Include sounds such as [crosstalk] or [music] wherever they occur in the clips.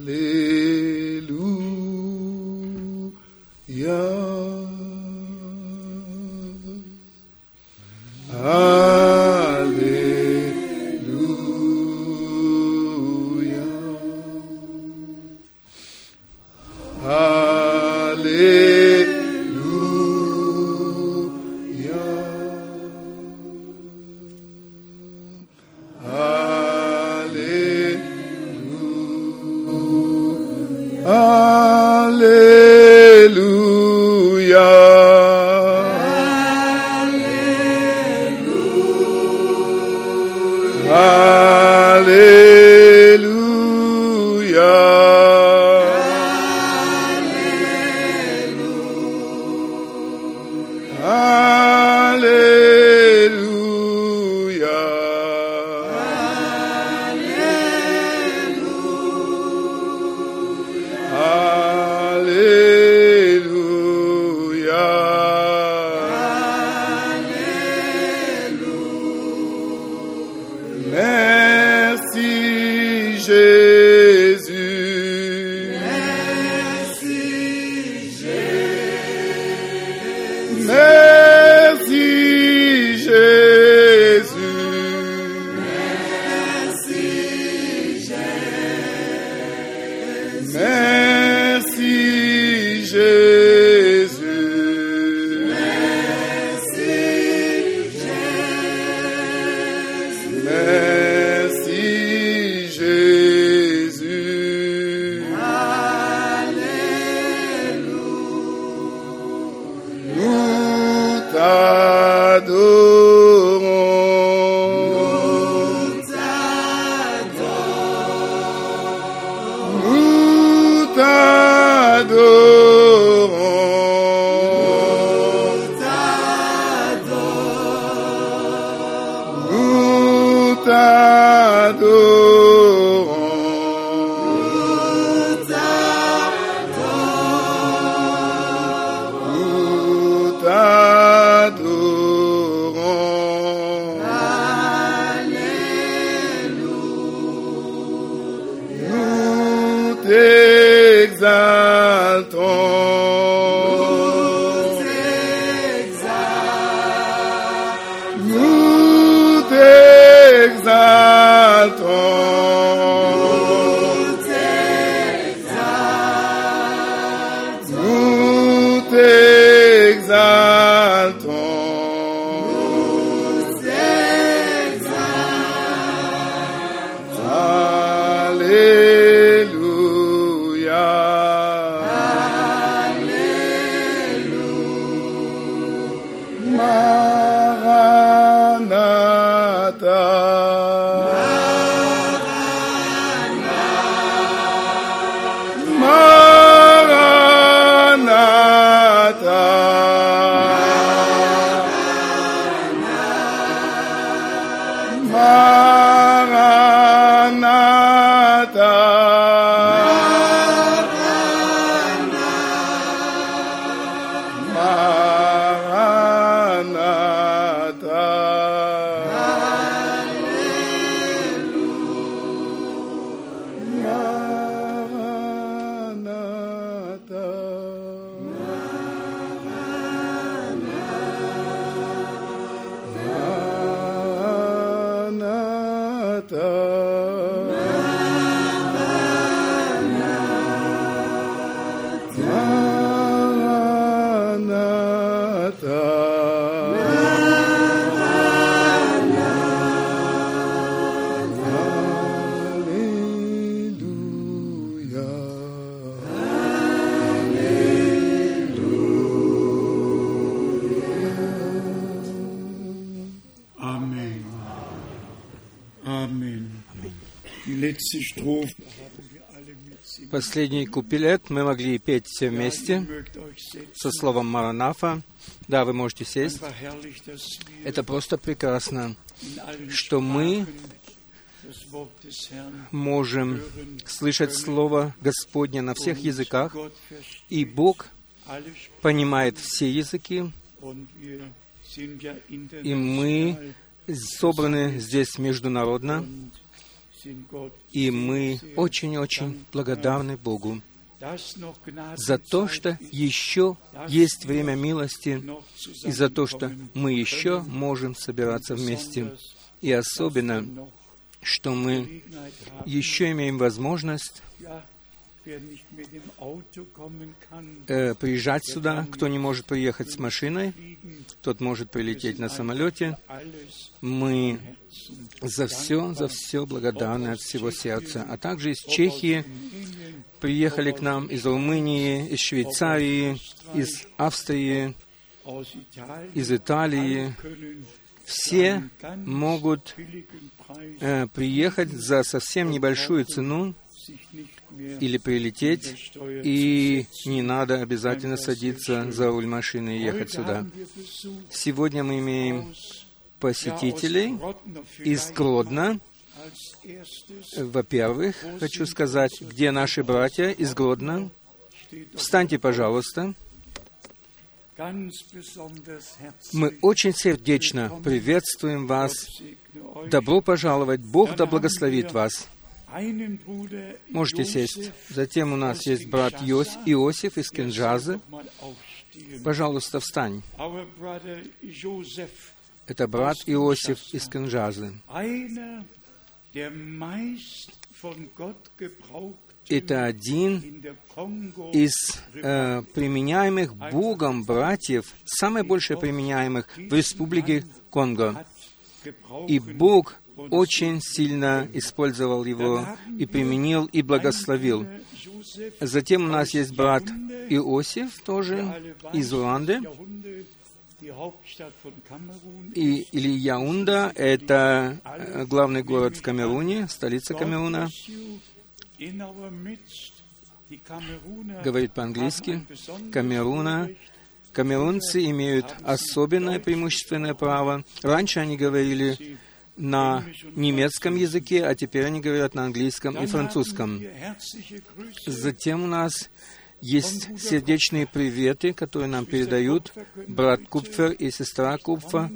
Hallelujah. Последний куплет мы могли петь все вместе со словом «Маранафа». Да, вы можете сесть. Это просто прекрасно, что мы можем слышать Слово Господне на всех языках, и Бог понимает все языки, и мы собраны здесь международно, И мы очень-очень благодарны Богу за то, что еще есть время милости, и за то, что мы еще можем собираться вместе. И особенно, что мы еще имеем возможность приезжать сюда. Кто не может приехать с машиной, тот может прилететь на самолете. Мы за все, за все благодарны от всего сердца. А также из Чехии приехали к нам из Румынии, из Швейцарии, из Австрии, из Италии. Все могут э, приехать за совсем небольшую цену или прилететь, и не надо обязательно садиться за руль машины и ехать сюда. Сегодня мы имеем посетителей из Гродно. Во-первых, хочу сказать, где наши братья из Гродно. Встаньте, пожалуйста. Мы очень сердечно приветствуем вас. Добро пожаловать. Бог да благословит вас. Можете сесть. Затем у нас есть брат Йос, Иосиф из Кенджазы. Пожалуйста, встань. Это брат Иосиф из Кенджазы. Это один из э, применяемых Богом братьев, самое большее применяемых в республике Конго. И Бог очень сильно использовал его и применил, и благословил. Затем у нас есть брат Иосиф, тоже из Руанды. И, или Яунда — это э, главный город в Камеруне, столица Камеруна. Говорит по-английски. Камеруна. Камерунцы имеют особенное преимущественное право. Раньше они говорили на немецком языке, а теперь они говорят на английском и французском. Затем у нас есть сердечные приветы, которые нам передают брат Купфер и сестра Купфа.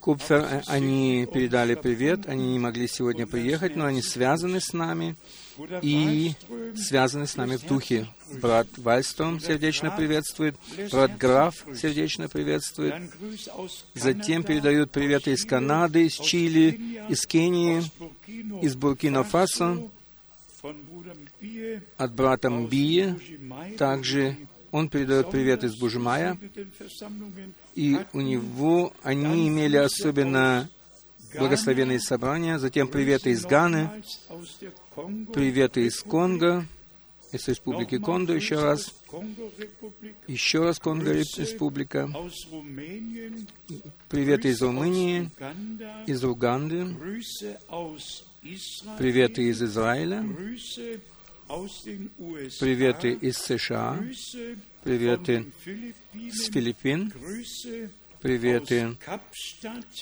Купфер, э, они передали привет, они не могли сегодня приехать, но они связаны с нами и связаны с нами в духе. Брат Вальстром сердечно приветствует, брат Граф сердечно приветствует. Затем передают приветы из Канады, из Чили, из Кении, из Буркина-Фасо, от брата Мбии. Также он передает привет из Бужмая. И у него они имели особенно благословенные собрания. Затем приветы из Ганы, приветы из Конго, из Республики Конго еще раз, еще раз Конго Республика, приветы из Румынии, из Уганды, приветы из Израиля, приветы из США, приветы с Филиппин, приветы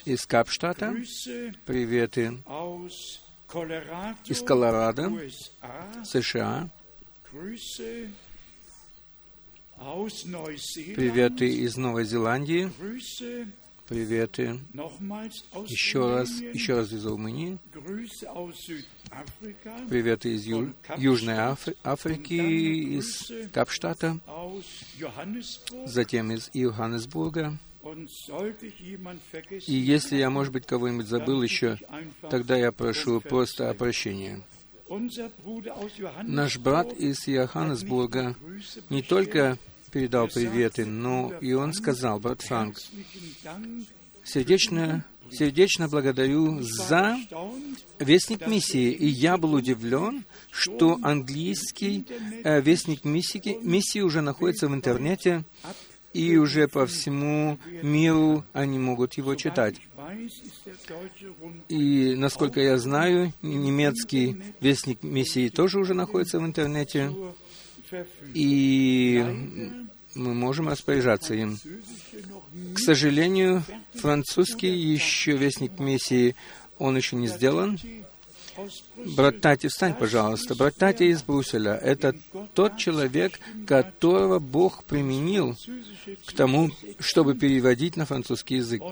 из Капштата, приветы из Колорадо, США, приветы из Новой Зеландии, приветы. еще раз, еще раз из Румынии, приветы из Ю, Южной Афри, Африки, из Капштата, затем из Йоханнесбурга. И если я, может быть, кого-нибудь забыл еще, тогда я прошу просто о прощении. Наш брат из Йоханнесбурга не только передал приветы, но и он сказал, брат Франк, сердечно, сердечно благодарю за Вестник миссии. И я был удивлен, что английский э, Вестник миссии, миссии уже находится в интернете, и уже по всему миру они могут его читать. И, насколько я знаю, немецкий Вестник миссии тоже уже находится в интернете, и мы можем распоряжаться им. К сожалению, французский еще Вестник миссии, он еще не сделан, Брат Тати, встань, пожалуйста. Брат Тати из Брюсселя — это тот человек, которого Бог применил к тому, чтобы переводить на французский язык.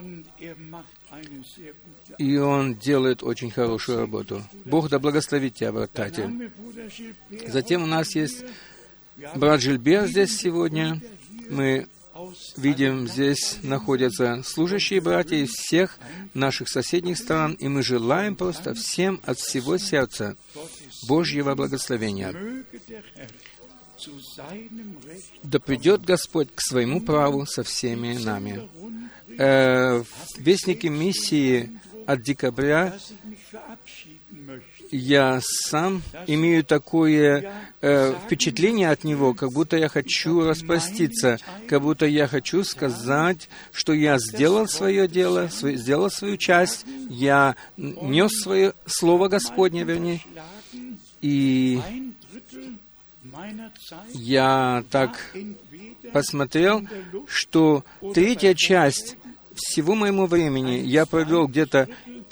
И он делает очень хорошую работу. Бог да благословит тебя, брат Тати. Затем у нас есть брат Жильбер здесь сегодня. Мы видим, здесь находятся служащие братья из всех наших соседних стран, и мы желаем просто всем от всего сердца Божьего благословения. Да придет Господь к своему праву со всеми нами. Э, в Вестнике миссии от декабря я сам имею такое э, впечатление от него, как будто я хочу распроститься, как будто я хочу сказать, что я сделал свое дело, свой, сделал свою часть, я нес свое слово Господне, вернее, и я так посмотрел, что третья часть всего моему времени я провел где-то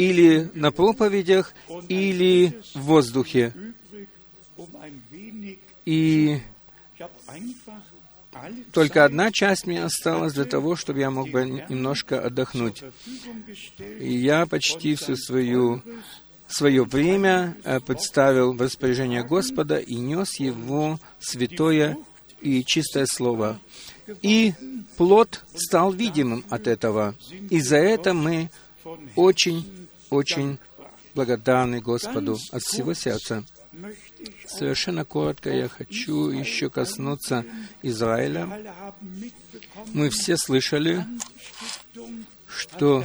или на проповедях, или в воздухе. И только одна часть мне осталась для того, чтобы я мог бы немножко отдохнуть. И я почти всю свою свое время э, представил в распоряжение Господа и нес его святое и чистое слово. И плод стал видимым от этого. И за это мы очень, очень благодарны Господу от всего сердца. Совершенно коротко я хочу еще коснуться Израиля. Мы все слышали, что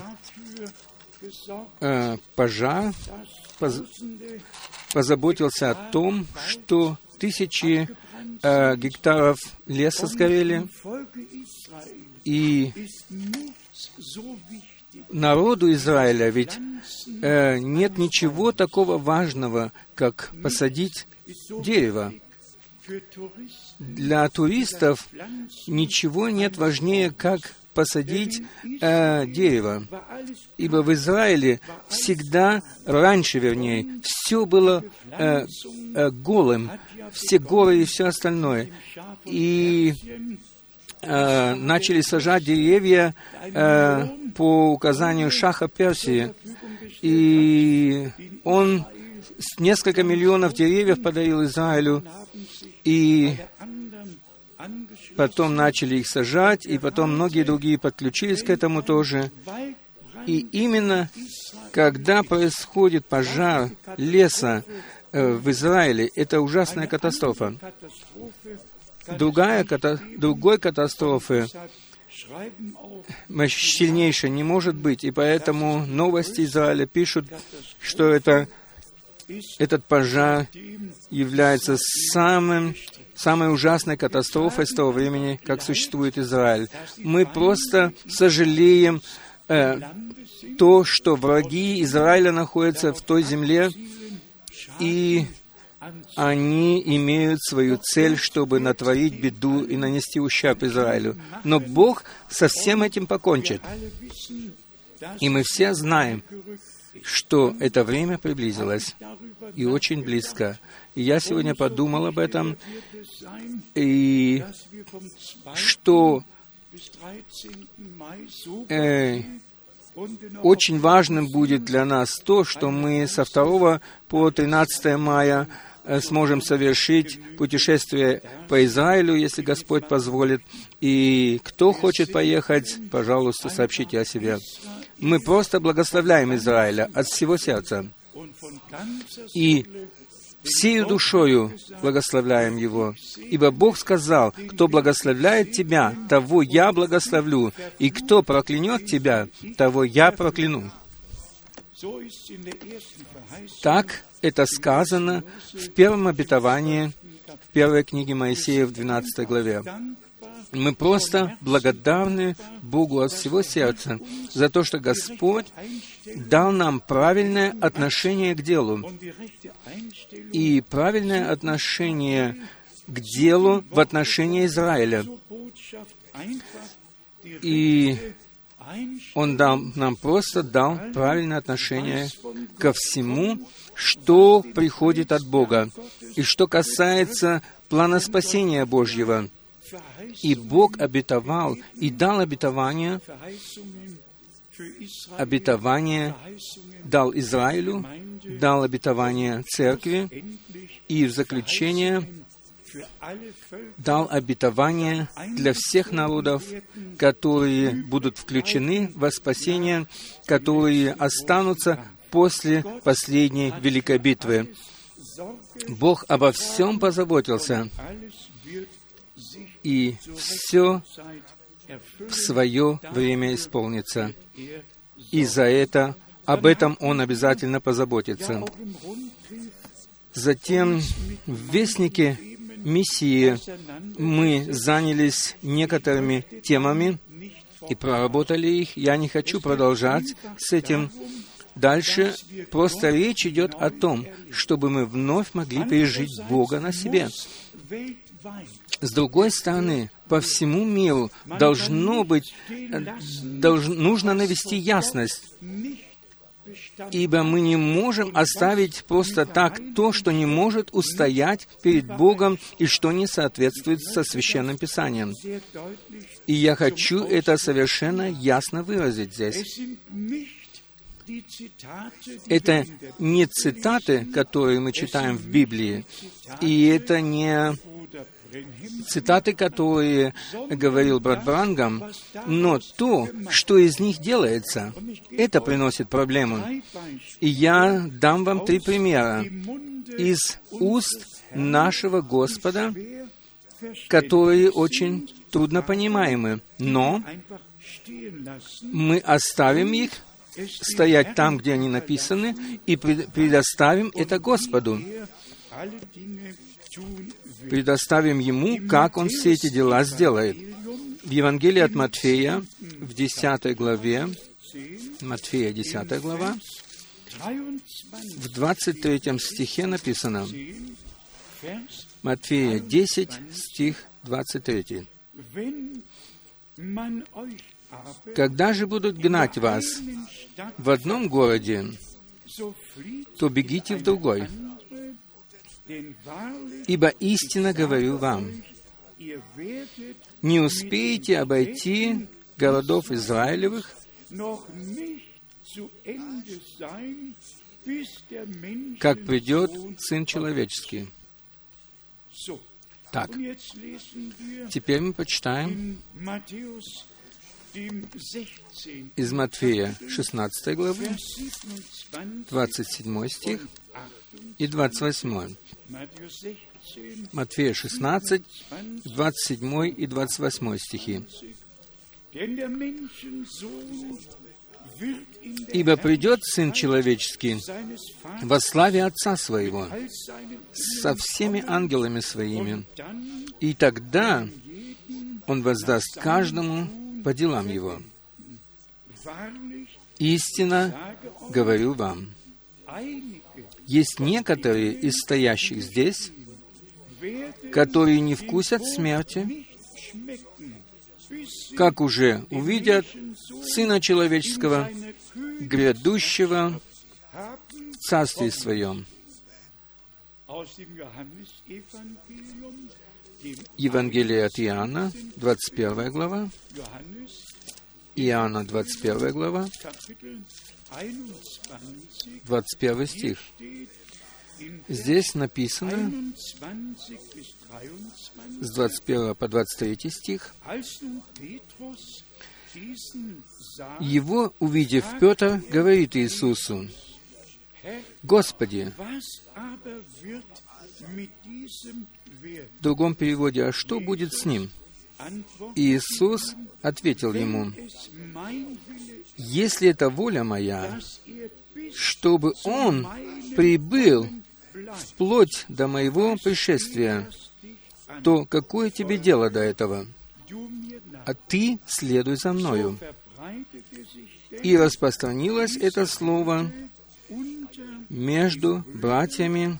э, пожар поз, позаботился о том, что тысячи э, гектаров леса сгорели, и народу Израиля ведь э, нет ничего такого важного, как посадить дерево. Для туристов ничего нет важнее, как посадить э, дерево. Ибо в Израиле всегда, раньше вернее, все было э, э, голым, все горы и все остальное. И э, начали сажать деревья э, по указанию Шаха Персии. И он несколько миллионов деревьев подарил Израилю, и потом начали их сажать, и потом многие другие подключились к этому тоже. И именно когда происходит пожар леса э, в Израиле, это ужасная катастрофа. Другая, другой катастрофы сильнейшей не может быть, и поэтому новости Израиля пишут, что это, этот пожар является самым самой ужасной катастрофой с того времени, как существует Израиль. Мы просто сожалеем э, то, что враги Израиля находятся в той земле, и они имеют свою цель, чтобы натворить беду и нанести ущерб Израилю. Но Бог со всем этим покончит. И мы все знаем, что это время приблизилось и очень близко. И я сегодня подумал об этом, и что э, очень важным будет для нас то, что мы со 2 по 13 мая сможем совершить путешествие по Израилю, если Господь позволит. И кто хочет поехать, пожалуйста, сообщите о себе. Мы просто благословляем Израиля от всего сердца. И всею душою благословляем Его. Ибо Бог сказал, кто благословляет тебя, того я благословлю, и кто проклянет тебя, того я прокляну. Так это сказано в первом обетовании, в первой книге Моисея в 12 главе. Мы просто благодарны Богу от всего сердца за то, что Господь дал нам правильное отношение к делу. И правильное отношение к делу в отношении Израиля. И Он дал, нам просто дал правильное отношение ко всему, что приходит от Бога. И что касается плана спасения Божьего, и Бог обетовал и дал обетование, обетование дал Израилю, дал обетование церкви, и в заключение дал обетование для всех народов, которые будут включены во спасение, которые останутся после последней великой битвы. Бог обо всем позаботился, и все в свое время исполнится. И за это, об этом Он обязательно позаботится. Затем в Вестнике миссии мы занялись некоторыми темами и проработали их. Я не хочу продолжать с этим дальше. Просто речь идет о том, чтобы мы вновь могли пережить Бога на себе. С другой стороны, по всему миру должно быть, долж, нужно навести ясность, ибо мы не можем оставить просто так то, что не может устоять перед Богом и что не соответствует со Священным Писанием. И я хочу это совершенно ясно выразить здесь. Это не цитаты, которые мы читаем в Библии, и это не цитаты, которые говорил брат Брангам, но то, что из них делается, это приносит проблему. И я дам вам три примера из уст нашего Господа, которые очень трудно понимаемы, но мы оставим их стоять там, где они написаны, и предоставим это Господу предоставим Ему, как Он все эти дела сделает. В Евангелии от Матфея, в 10 главе, Матфея 10 глава, в 23 стихе написано, Матфея 10, стих 23. «Когда же будут гнать вас в одном городе, то бегите в другой, Ибо истинно говорю вам, не успеете обойти городов Израилевых, как придет Сын Человеческий. Так, теперь мы почитаем из Матфея 16 главы, 27 стих и 28. Матфея 16, 27 и 28 стихи. «Ибо придет Сын Человеческий во славе Отца Своего со всеми ангелами Своими, и тогда Он воздаст каждому по делам его. Истинно говорю вам, есть некоторые из стоящих здесь, которые не вкусят смерти, как уже увидят Сына Человеческого, грядущего в Царстве Своем. Евангелие от Иоанна, 21 глава. Иоанна, 21 глава, 21 стих. Здесь написано с 21 по 23 стих. Его, увидев Петр, говорит Иисусу, «Господи, в другом переводе, а что будет с ним?» Иисус ответил ему, «Если это воля моя, чтобы он прибыл вплоть до моего пришествия, то какое тебе дело до этого? А ты следуй за мною». И распространилось это слово между братьями,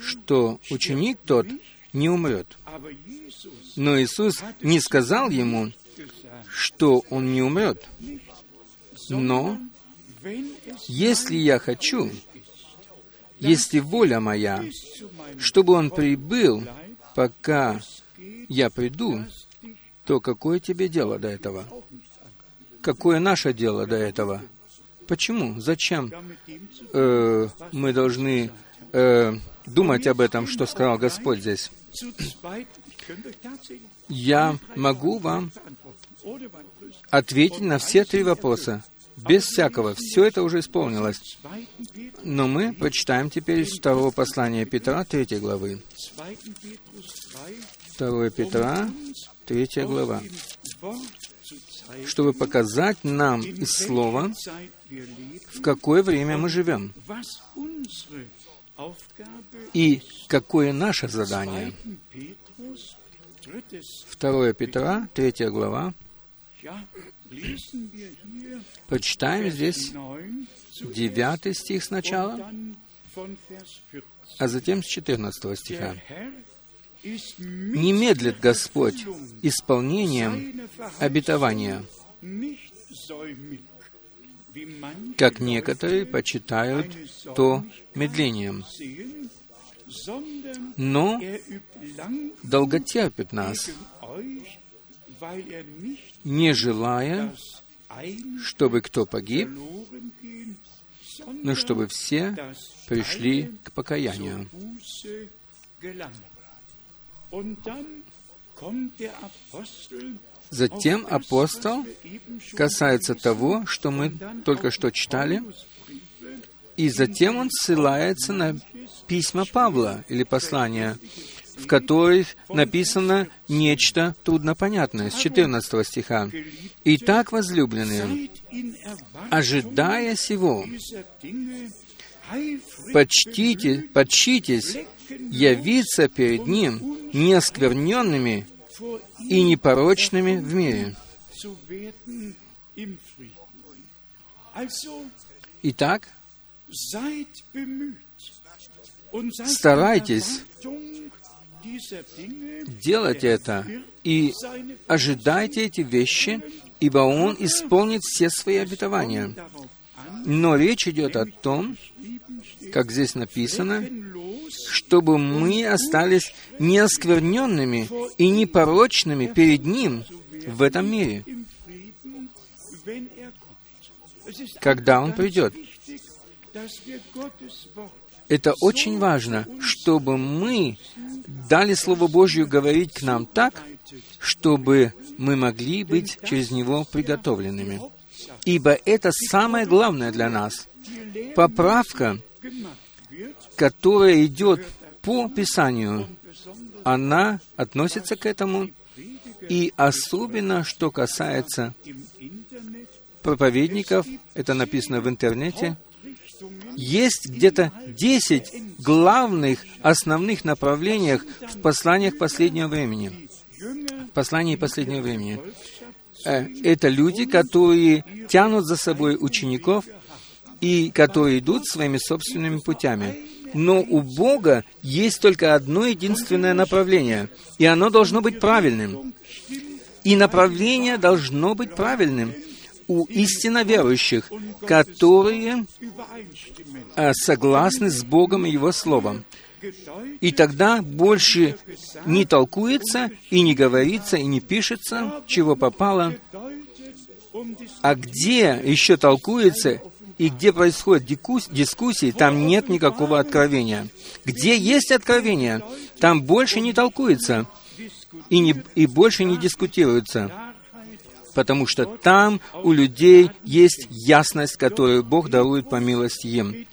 что ученик тот не умрет. Но Иисус не сказал ему, что он не умрет, но Если я хочу, если воля моя, чтобы он прибыл, пока я приду, то какое тебе дело до этого? Какое наше дело до этого? Почему? Зачем э, мы должны э, думать об этом, что сказал Господь здесь? [clears throat] Я могу вам ответить на все три вопроса. Без всякого. Все это уже исполнилось. Но мы прочитаем теперь из второго послания Петра, третьей главы. 2 Петра, третья глава. Чтобы показать нам из Слова, в какое время мы живем и какое наше задание. 2 Петра, 3 глава. Почитаем здесь 9 стих сначала, а затем с 14 стиха. «Не медлит Господь исполнением обетования, как некоторые почитают то медлением, но долготерпит нас, не желая, чтобы кто погиб, но чтобы все пришли к покаянию. Затем апостол касается того, что мы только что читали, и затем он ссылается на письма Павла или послания, в которых написано нечто труднопонятное, с 14 стиха. «Итак, возлюбленные, ожидая сего, почтите, почтитесь явиться перед Ним неоскверненными и непорочными в мире». Итак, старайтесь делать это и ожидайте эти вещи, ибо Он исполнит все свои обетования. Но речь идет о том, как здесь написано, чтобы мы остались неоскверненными и непорочными перед Ним в этом мире, когда Он придет. Это очень важно, чтобы мы дали Слово Божье говорить к нам так, чтобы мы могли быть через него приготовленными. Ибо это самое главное для нас. Поправка, которая идет по Писанию, она относится к этому, и особенно, что касается проповедников, это написано в интернете, есть где-то десять главных, основных направлениях в посланиях последнего времени. В послании последнего времени. Э, это люди, которые тянут за собой учеников и которые идут своими собственными путями. Но у Бога есть только одно единственное направление, и оно должно быть правильным. И направление должно быть правильным у истинно верующих, которые э, согласны с Богом и Его Словом. И тогда больше не толкуется, и не говорится, и не пишется, чего попало. А где еще толкуется, и где происходят дискуссии, там нет никакого откровения. Где есть откровение, там больше не толкуется и, не, и больше не дискутируется потому что там у людей есть ясность, которую Бог дарует по милости им.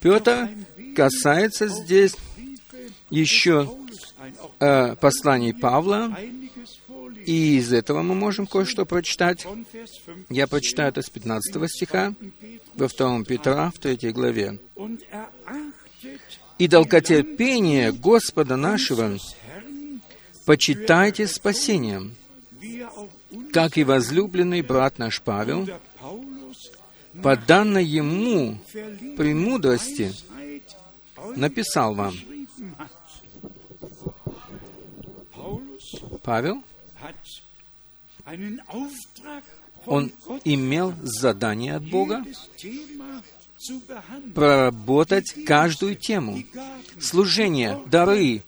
Петр касается здесь еще э, посланий Павла, и из этого мы можем кое-что прочитать. Я прочитаю это с 15 стиха во 2 Петра, в 3 главе. «И долготерпение Господа нашего почитайте спасением, как и возлюбленный брат наш Павел, по данной ему премудрости написал вам. Павел Он имел задание от Бога проработать каждую тему. Служение, дары,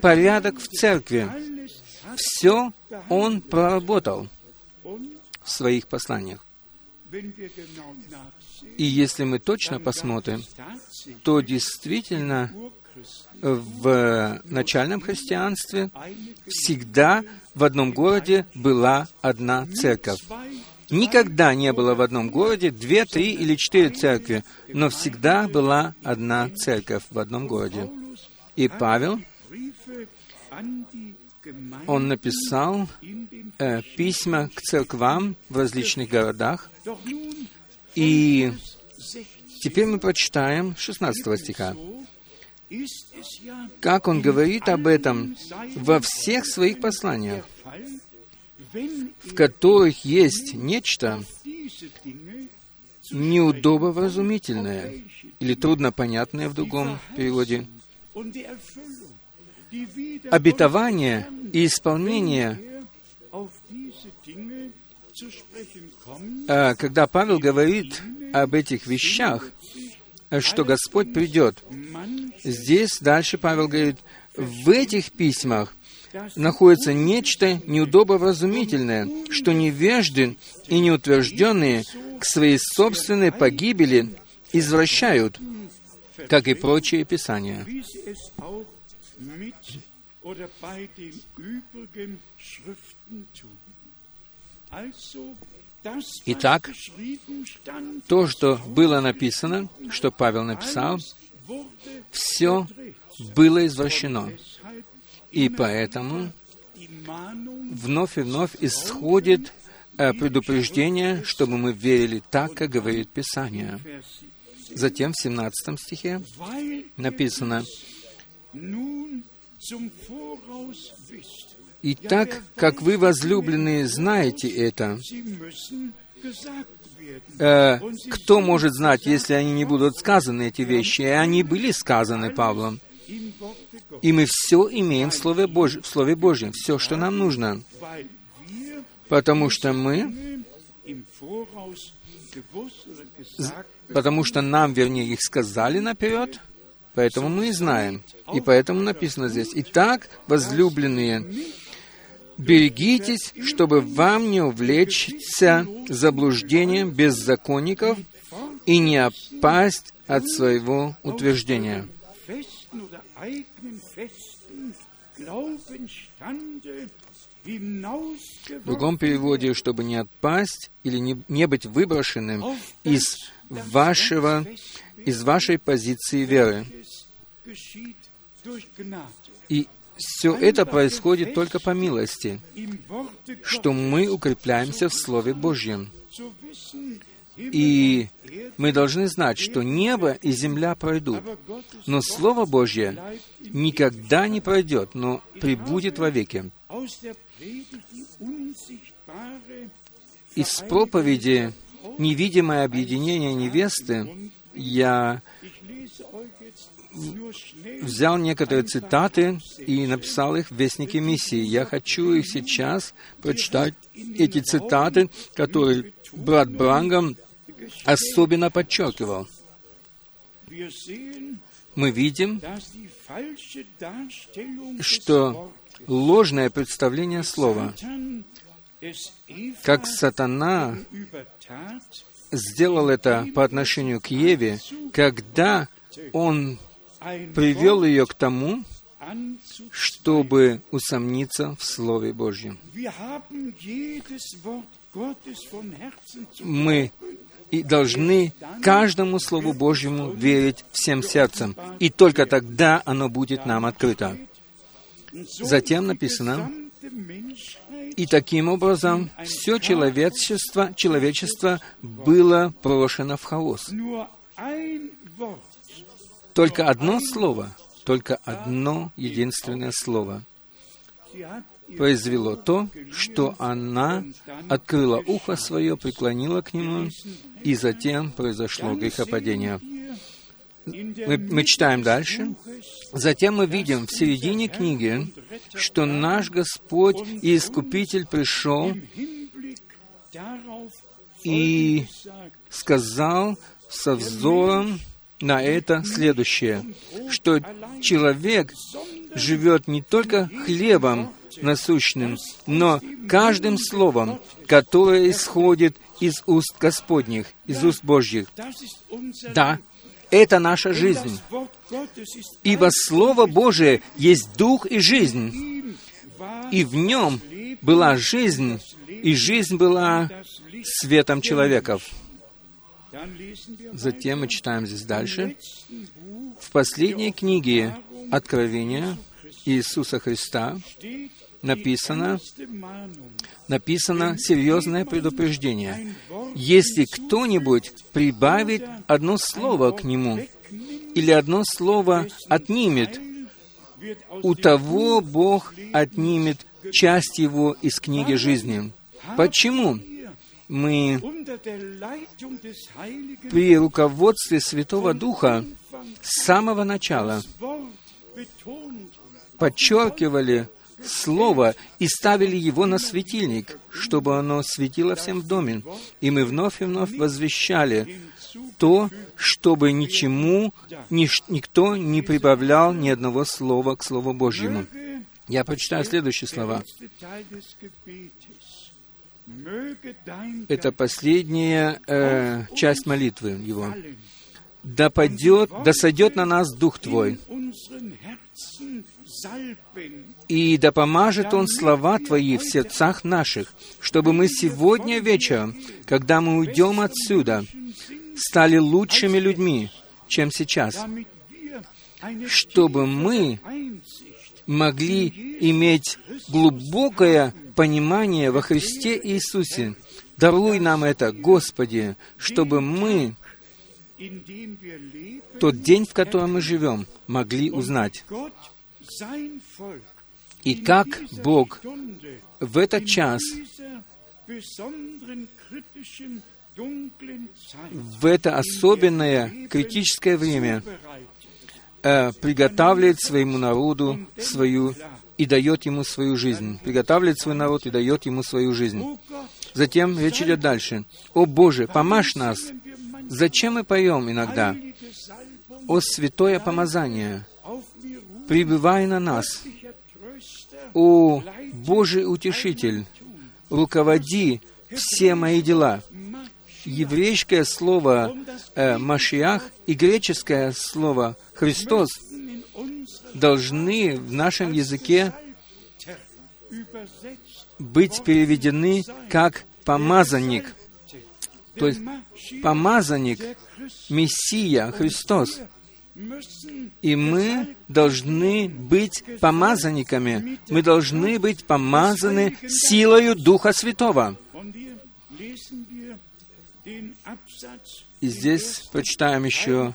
порядок в церкви. Все он проработал в своих посланиях. И если мы точно посмотрим, то действительно в начальном христианстве всегда в одном городе была одна церковь. Никогда не было в одном городе две, три или четыре церкви, но всегда была одна церковь в одном городе. И Павел, он написал э, письма к церквам в различных городах, и теперь мы прочитаем 16 стиха. Как он говорит об этом во всех своих посланиях в которых есть нечто неудобовразумительное или труднопонятное в другом переводе. Обетование и исполнение а, когда Павел говорит об этих вещах, что Господь придет, здесь дальше Павел говорит, в этих письмах находится нечто неудобовразумительное, что невежды и неутвержденные к своей собственной погибели извращают, как и прочие писания. Итак, то, что было написано, что Павел написал, все было извращено. И поэтому вновь и вновь исходит э, предупреждение, чтобы мы верили так, как говорит Писание. Затем в 17 стихе написано, «И так, как вы, возлюбленные, знаете это, э, кто может знать, если они не будут сказаны, эти вещи? И они были сказаны Павлом. И мы все имеем в Слове, Божьем, в Слове Божьем, все, что нам нужно. Потому что мы, потому что нам, вернее, их сказали наперед, поэтому мы знаем. И поэтому написано здесь, «Итак, возлюбленные, берегитесь, чтобы вам не увлечься заблуждением беззаконников и не опасть от своего утверждения». В другом переводе, чтобы не отпасть или не, не быть выброшенным из вашего, из вашей позиции веры. И все это происходит только по милости, что мы укрепляемся в Слове Божьем. И мы должны знать, что небо и земля пройдут, но Слово Божье никогда не пройдет, но прибудет вовеки. Из проповеди «Невидимое объединение невесты» я взял некоторые цитаты и написал их в Вестнике миссии. Я хочу их сейчас прочитать, эти цитаты, которые брат Брангам особенно подчеркивал. Мы видим, что ложное представление слова, как сатана сделал это по отношению к Еве, когда он привел ее к тому, чтобы усомниться в Слове Божьем. Мы и должны каждому Слову Божьему верить всем сердцем, и только тогда оно будет нам открыто. Затем написано, и таким образом все человечество, человечество было брошено в хаос. Только одно слово, только одно единственное слово произвело то, что она открыла ухо свое, преклонила к нему, и затем произошло грехопадение. Мы, мы читаем дальше. Затем мы видим в середине книги, что наш Господь и Искупитель пришел и сказал со взором на это следующее, что человек живет не только хлебом насущным, но каждым словом, которое исходит из уст Господних, из уст Божьих. Да, это наша жизнь. Ибо Слово Божие есть дух и жизнь, и в нем была жизнь, и жизнь была светом человеков. Затем мы читаем здесь дальше. В последней книге Откровения Иисуса Христа написано, написано серьезное предупреждение. Если кто-нибудь прибавит одно слово к нему или одно слово отнимет, у того Бог отнимет часть его из книги жизни. Почему? Мы при руководстве Святого Духа с самого начала подчеркивали Слово и ставили его на светильник, чтобы оно светило всем в доме. И мы вновь и вновь возвещали то, чтобы ничему ни, никто не прибавлял ни одного слова к Слову Божьему. Я прочитаю следующие слова. Это последняя э, часть молитвы его. «Да падет, да сойдет на нас Дух Твой, и да помажет Он слова Твои в сердцах наших, чтобы мы сегодня вечером, когда мы уйдем отсюда, стали лучшими людьми, чем сейчас, чтобы мы могли иметь глубокое понимание во Христе Иисусе. Даруй нам это, Господи, чтобы мы тот день, в котором мы живем, могли узнать. И как Бог в этот час, в это особенное критическое время, э, приготавливает своему народу свою и дает ему свою жизнь. Приготавливает свой народ и дает ему свою жизнь. Затем речь идет дальше. «О Боже, помажь нас!» Зачем мы поем иногда? «О святое помазание! Прибывай на нас!» «О Божий утешитель! Руководи все мои дела!» Еврейское слово э, «Машиах» и греческое слово «Христос» должны в нашем языке быть переведены как «помазанник». То есть помазанник, Мессия, Христос. И мы должны быть помазанниками. Мы должны быть помазаны силою Духа Святого. И здесь прочитаем еще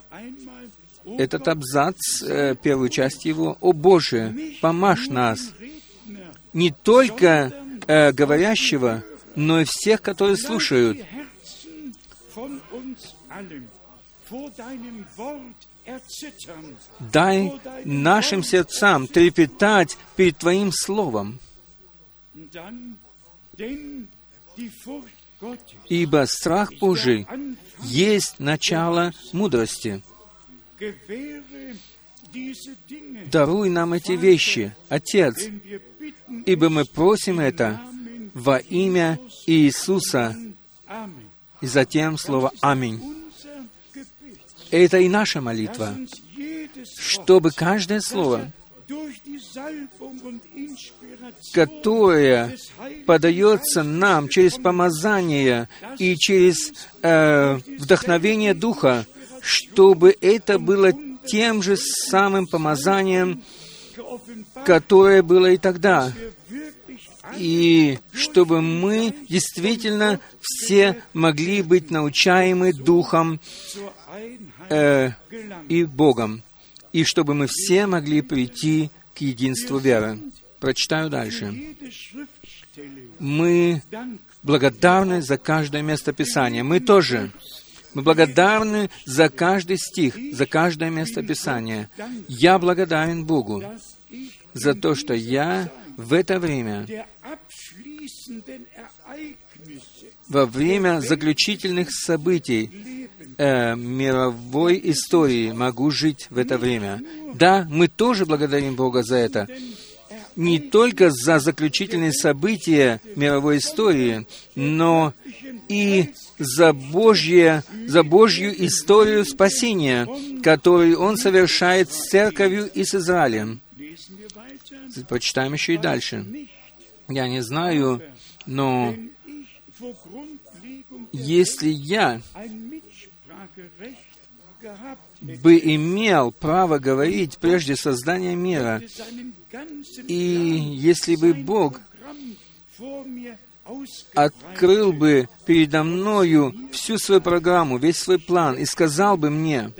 этот абзац, э, первую часть его. «О Боже, помажь нас!» Не только э, говорящего, но и всех, которые слушают. Дай нашим сердцам трепетать перед Твоим Словом, ибо страх Божий есть начало мудрости. Даруй нам эти вещи, Отец, ибо мы просим это во имя Иисуса. И затем слово «Аминь». Это и наша молитва, чтобы каждое слово, которое подается нам через помазание и через э, вдохновение Духа, чтобы это было тем же самым помазанием, которое было и тогда. И чтобы мы действительно все могли быть научаемы Духом э, и Богом, и чтобы мы все могли прийти к единству веры. Прочитаю дальше. Мы благодарны за каждое место Писания. Мы тоже. Мы благодарны за каждый стих, за каждое место Писания. Я благодарен Богу за то, что я в это время во время заключительных событий э, мировой истории могу жить в это время. Да, мы тоже благодарим Бога за это. Не только за заключительные события мировой истории, но и за, Божье, за Божью историю спасения, которую Он совершает с церковью и с Израилем. Почитаем еще и дальше. Я не знаю, но если я бы имел право говорить прежде создания мира, и если бы Бог открыл бы передо мною всю свою программу, весь свой план, и сказал бы мне,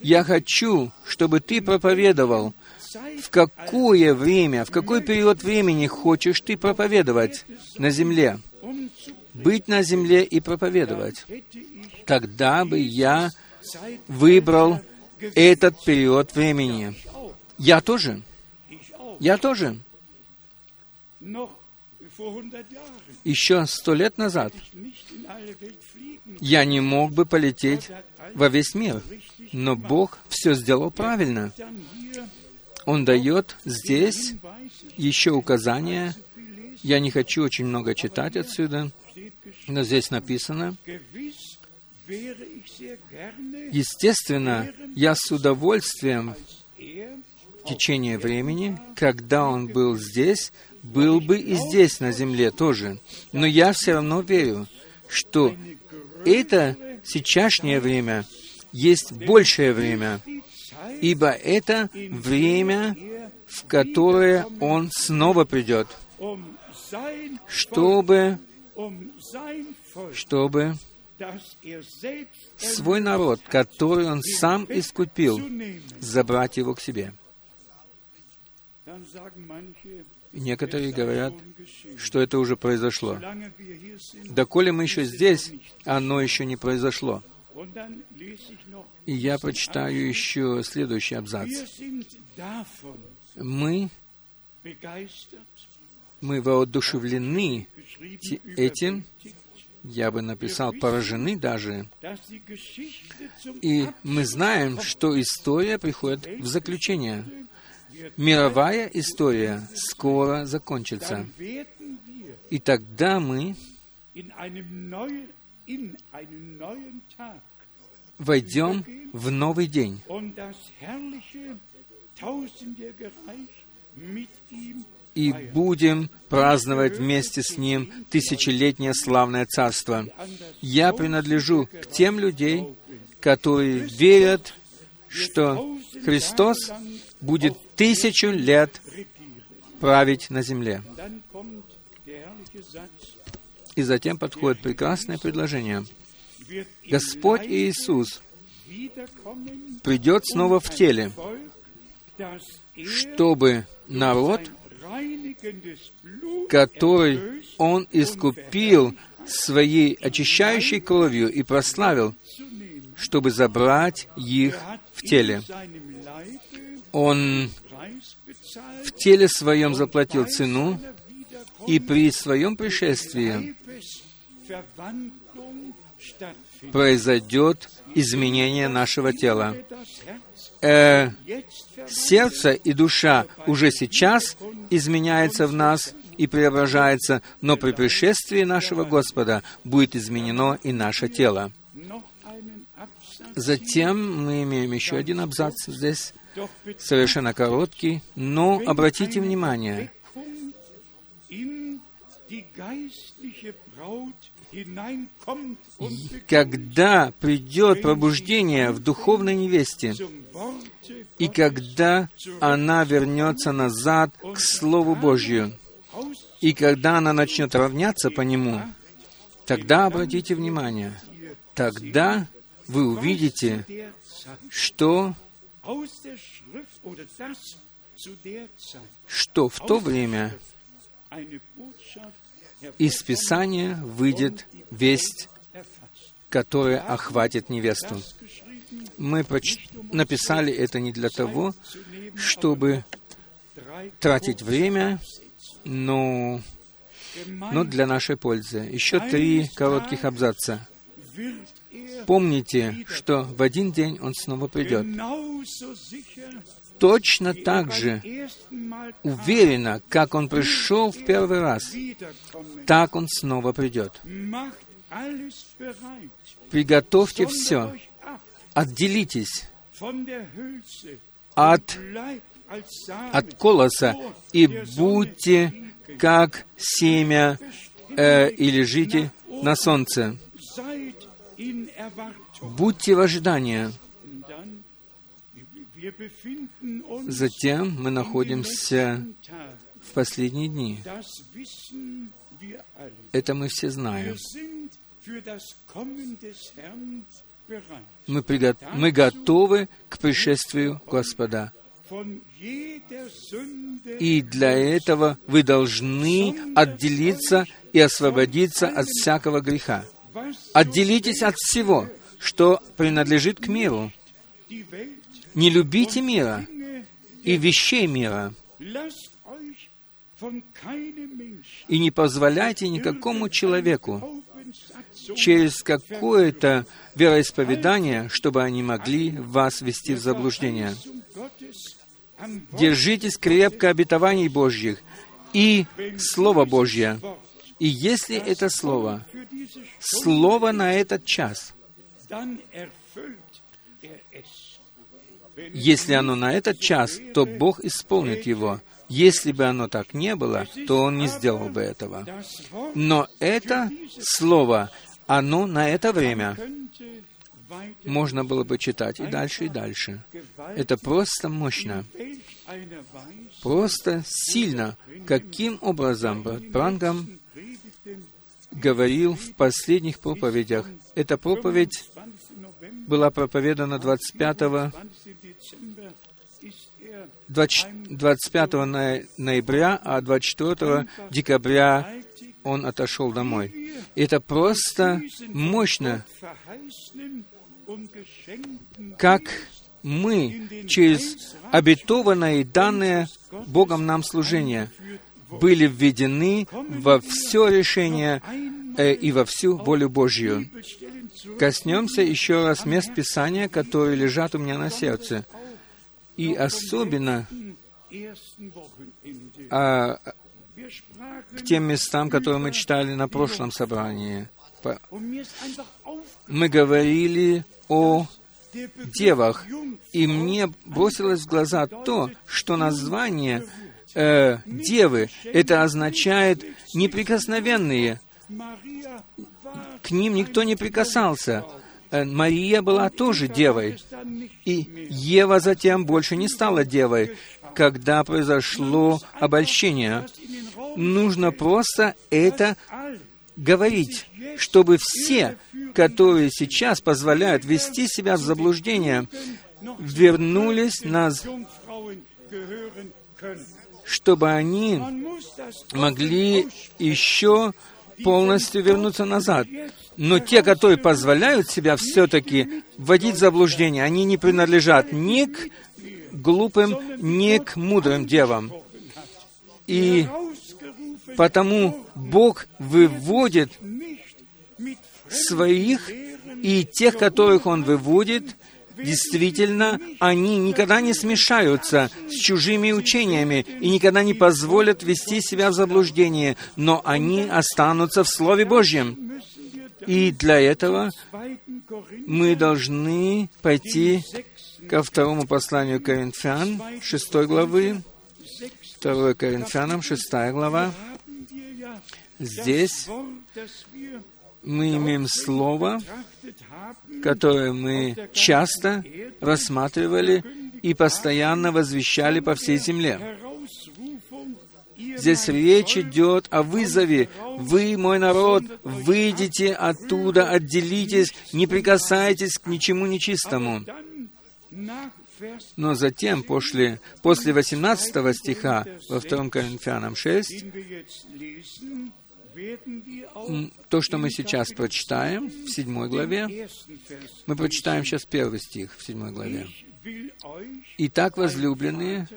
«Я хочу, чтобы ты проповедовал, в какое время, в какой период времени хочешь ты проповедовать на земле, быть на земле и проповедовать, тогда бы я выбрал этот период времени. Я тоже. Я тоже. Еще сто лет назад я не мог бы полететь во весь мир, но Бог все сделал правильно. Он дает здесь еще указания. Я не хочу очень много читать отсюда, но здесь написано, Естественно, я с удовольствием в течение времени, когда он был здесь, был бы и здесь, на земле тоже. Но я все равно верю, что это сейчасшнее время есть большее время, ибо это время, в которое Он снова придет, чтобы, чтобы свой народ, который Он сам искупил, забрать его к себе. Некоторые говорят, что это уже произошло. Доколе мы еще здесь, оно еще не произошло. И я прочитаю еще следующий абзац. Мы, мы воодушевлены этим, я бы написал, поражены даже. И мы знаем, что история приходит в заключение. Мировая история скоро закончится. И тогда мы войдем в новый день. И будем праздновать вместе с Ним тысячелетнее славное царство. Я принадлежу к тем людей, которые верят, что Христос будет тысячу лет править на земле. И затем подходит прекрасное предложение. Господь Иисус придет снова в теле, чтобы народ, который Он искупил своей очищающей кровью и прославил, чтобы забрать их в теле. Он в теле своем заплатил цену, и при своем пришествии произойдет изменение нашего тела. Э, сердце и душа уже сейчас изменяется в нас и преображается, но при пришествии нашего Господа будет изменено и наше тело. Затем мы имеем еще один абзац здесь, совершенно короткий, но обратите внимание, когда придет пробуждение в духовной невесте, и когда она вернется назад к Слову Божью, и когда она начнет равняться по нему, тогда обратите внимание, тогда вы увидите, что что в то время из Писания выйдет весть, которая охватит невесту. Мы поч... написали это не для того, чтобы тратить время, но но для нашей пользы. Еще три коротких абзаца. Помните, что в один день Он снова придет. Точно так же уверенно, как Он пришел в первый раз, так Он снова придет. Приготовьте все, отделитесь от, от колоса и будьте как семя э, и лежите на солнце. Будьте в ожидании. Затем мы находимся в последние дни. Это мы все знаем. Мы, приго... мы готовы к пришествию Господа. И для этого вы должны отделиться и освободиться от всякого греха. Отделитесь от всего, что принадлежит к миру. Не любите мира и вещей мира. И не позволяйте никакому человеку через какое-то вероисповедание, чтобы они могли вас ввести в заблуждение. Держитесь крепко обетований Божьих и Слово Божье. И если это Слово, Слово на этот час, если оно на этот час, то Бог исполнит его. Если бы оно так не было, то Он не сделал бы этого. Но это Слово, оно на это время можно было бы читать и дальше, и дальше. Это просто мощно, просто сильно. Каким образом Брангам говорил в последних проповедях. Эта проповедь была проповедана 25 25 ноября, а 24 декабря он отошел домой. Это просто мощно, как мы через обетованное и данное Богом нам служение были введены во все решение э, и во всю волю Божью. Коснемся еще раз мест Писания, которые лежат у меня на сердце. И особенно а, к тем местам, которые мы читали на прошлом собрании. Мы говорили о девах, и мне бросилось в глаза то, что название э, девы, это означает неприкосновенные. К ним никто не прикасался. Э, Мария была тоже девой. И Ева затем больше не стала девой, когда произошло обольщение. Нужно просто это говорить, чтобы все, которые сейчас позволяют вести себя в заблуждение, вернулись на чтобы они могли еще полностью вернуться назад. Но те, которые позволяют себя все-таки вводить в заблуждение, они не принадлежат ни к глупым, ни к мудрым девам. И потому Бог выводит своих и тех, которых Он выводит, действительно, они никогда не смешаются с чужими учениями и никогда не позволят вести себя в заблуждение, но они останутся в Слове Божьем. И для этого мы должны пойти ко второму посланию Коринфян, шестой главы, 2 Коринфянам, шестая глава. Здесь мы имеем слово, которое мы часто рассматривали и постоянно возвещали по всей земле. Здесь речь идет о вызове. Вы, мой народ, выйдите оттуда, отделитесь, не прикасайтесь к ничему нечистому. Но затем, после, после 18 стиха во 2 Коринфянам 6, то, что мы сейчас прочитаем в седьмой главе, мы прочитаем сейчас первый стих в седьмой главе. «Итак, возлюбленные,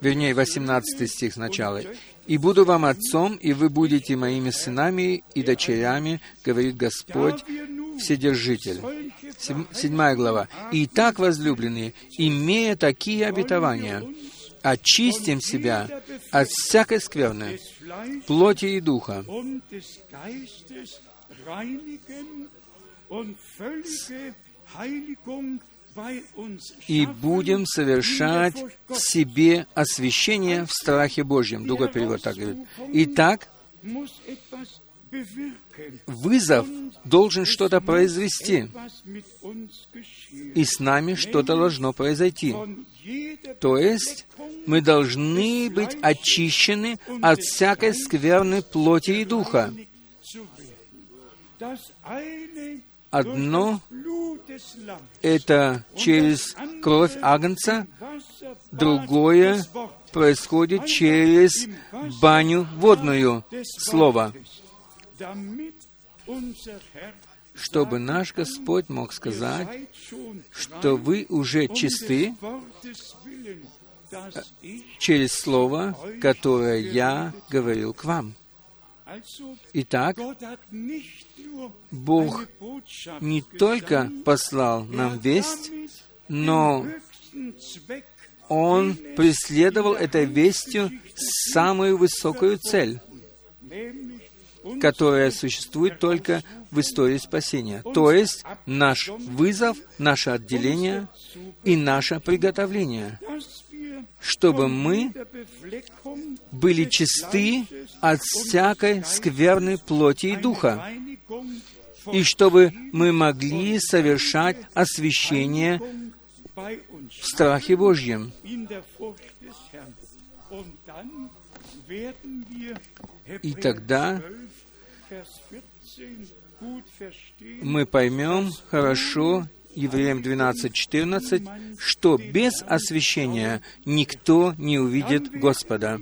вернее, 18 стих сначала. «И буду вам отцом, и вы будете моими сынами и дочерями, говорит Господь, Вседержитель». Седьмая глава. «Итак, возлюбленные, имея такие обетования, очистим себя от всякой скверны, плоти и духа, и будем совершать в себе освящение в страхе Божьем. Другой перевод так говорит. Итак, вызов должен что-то произвести, и с нами что-то должно произойти. То есть мы должны быть очищены от всякой скверны плоти и духа. Одно — это через кровь Агнца, другое происходит через баню водную Слова чтобы наш Господь мог сказать, что вы уже чисты через Слово, которое я говорил к вам. Итак, Бог не только послал нам весть, но Он преследовал этой вестью самую высокую цель, которая существует только в истории спасения. То есть наш вызов, наше отделение и наше приготовление, чтобы мы были чисты от всякой скверной плоти и духа, и чтобы мы могли совершать освящение в страхе Божьем. И тогда мы поймем хорошо Евреям 12.14, что без освящения никто не увидит Господа.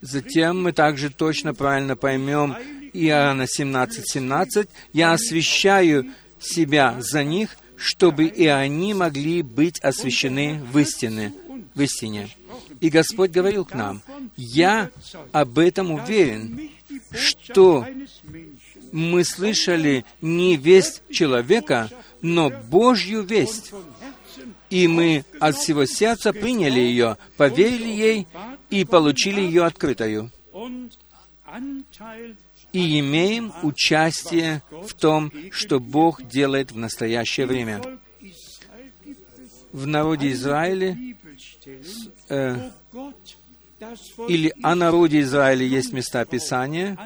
Затем мы также точно правильно поймем Иоанна 17.17, 17, «Я освящаю себя за них, чтобы и они могли быть освящены в истине». В истине. И Господь говорил к нам, «Я об этом уверен, что мы слышали не весть человека, но Божью весть. И мы от всего сердца приняли ее, поверили ей и получили ее открытою. И имеем участие в том, что Бог делает в настоящее время. В народе Израиля э, или о народе Израиля есть места Писания,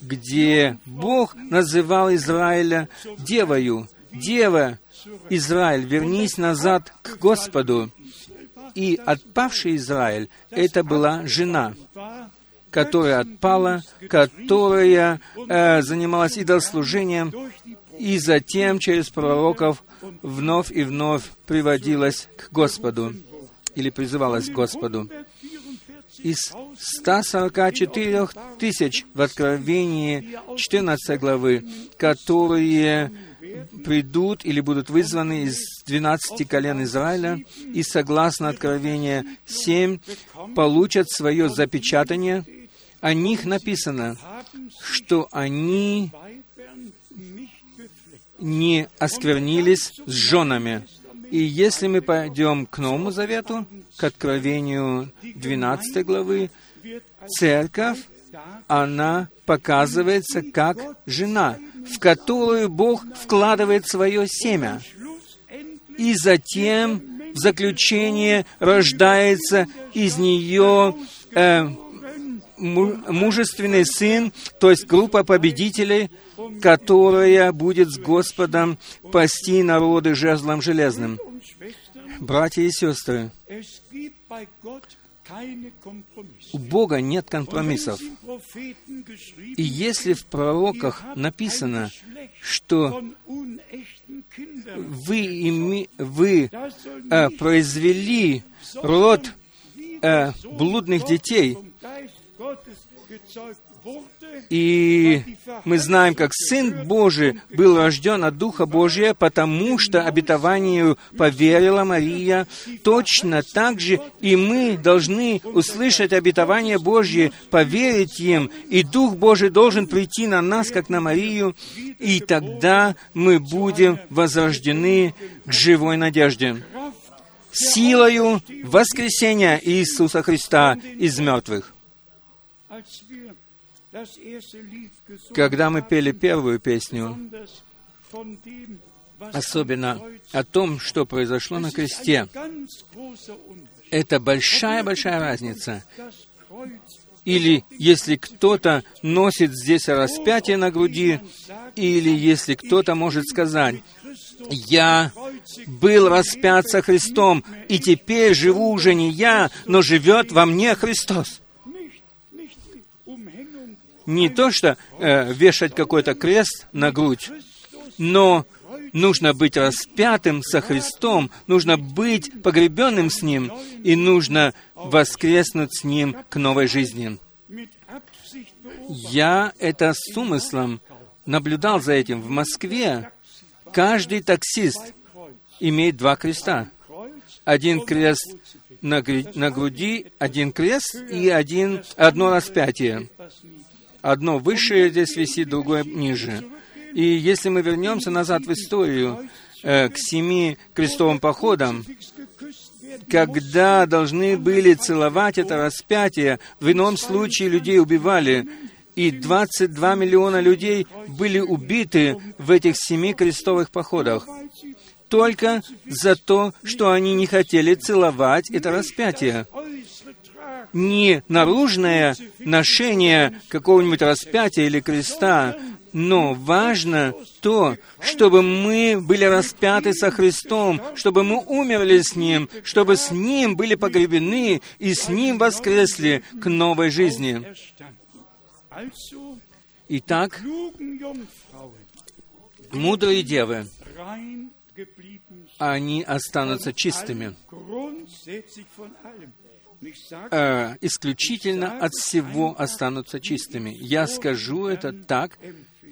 где Бог называл Израиля девою. Дева, Израиль, вернись назад к Господу. И отпавший Израиль — это была жена, которая отпала, которая э, занималась идолслужением, и затем через пророков вновь и вновь приводилась к Господу или призывалась к Господу из 144 тысяч в Откровении 14 главы, которые придут или будут вызваны из 12 колен Израиля, и согласно Откровения 7 получат свое запечатание. О них написано, что они не осквернились с женами. И если мы пойдем к Новому Завету, к Откровению 12 главы, церковь, она показывается как жена, в которую Бог вкладывает свое семя. И затем в заключение рождается из нее э, мужественный сын, то есть группа победителей, которая будет с Господом пасти народы жезлом железным. Братья и сестры, у Бога нет компромиссов. И если в пророках написано, что вы, ими, вы э, произвели род э, блудных детей, И мы знаем, как Сын Божий был рожден от Духа Божия, потому что обетованию поверила Мария. Точно так же и мы должны услышать обетование Божье, поверить им, и Дух Божий должен прийти на нас, как на Марию, и тогда мы будем возрождены к живой надежде силою воскресения Иисуса Христа из мертвых. Когда мы пели первую песню, особенно о том, что произошло на кресте, это большая-большая разница. Или если кто-то носит здесь распятие на груди, или если кто-то может сказать, «Я был распят со Христом, и теперь живу уже не я, но живет во мне Христос» не то, что э, вешать какой-то крест на грудь, но нужно быть распятым со Христом, нужно быть погребенным с Ним, и нужно воскреснуть с Ним к новой жизни. Я это с умыслом наблюдал за этим. В Москве каждый таксист имеет два креста. Один крест на, груди, один крест и один, одно распятие. Одно высшее здесь висит, другое ниже. И если мы вернемся назад в историю, э, к семи крестовым походам, когда должны были целовать это распятие, в ином случае людей убивали, и 22 миллиона людей были убиты в этих семи крестовых походах только за то, что они не хотели целовать это распятие не наружное ношение какого-нибудь распятия или креста, но важно то, чтобы мы были распяты со Христом, чтобы мы умерли с Ним, чтобы с Ним были погребены и с Ним воскресли к новой жизни. Итак, мудрые девы, они останутся чистыми э, исключительно от всего останутся чистыми. Я скажу это так,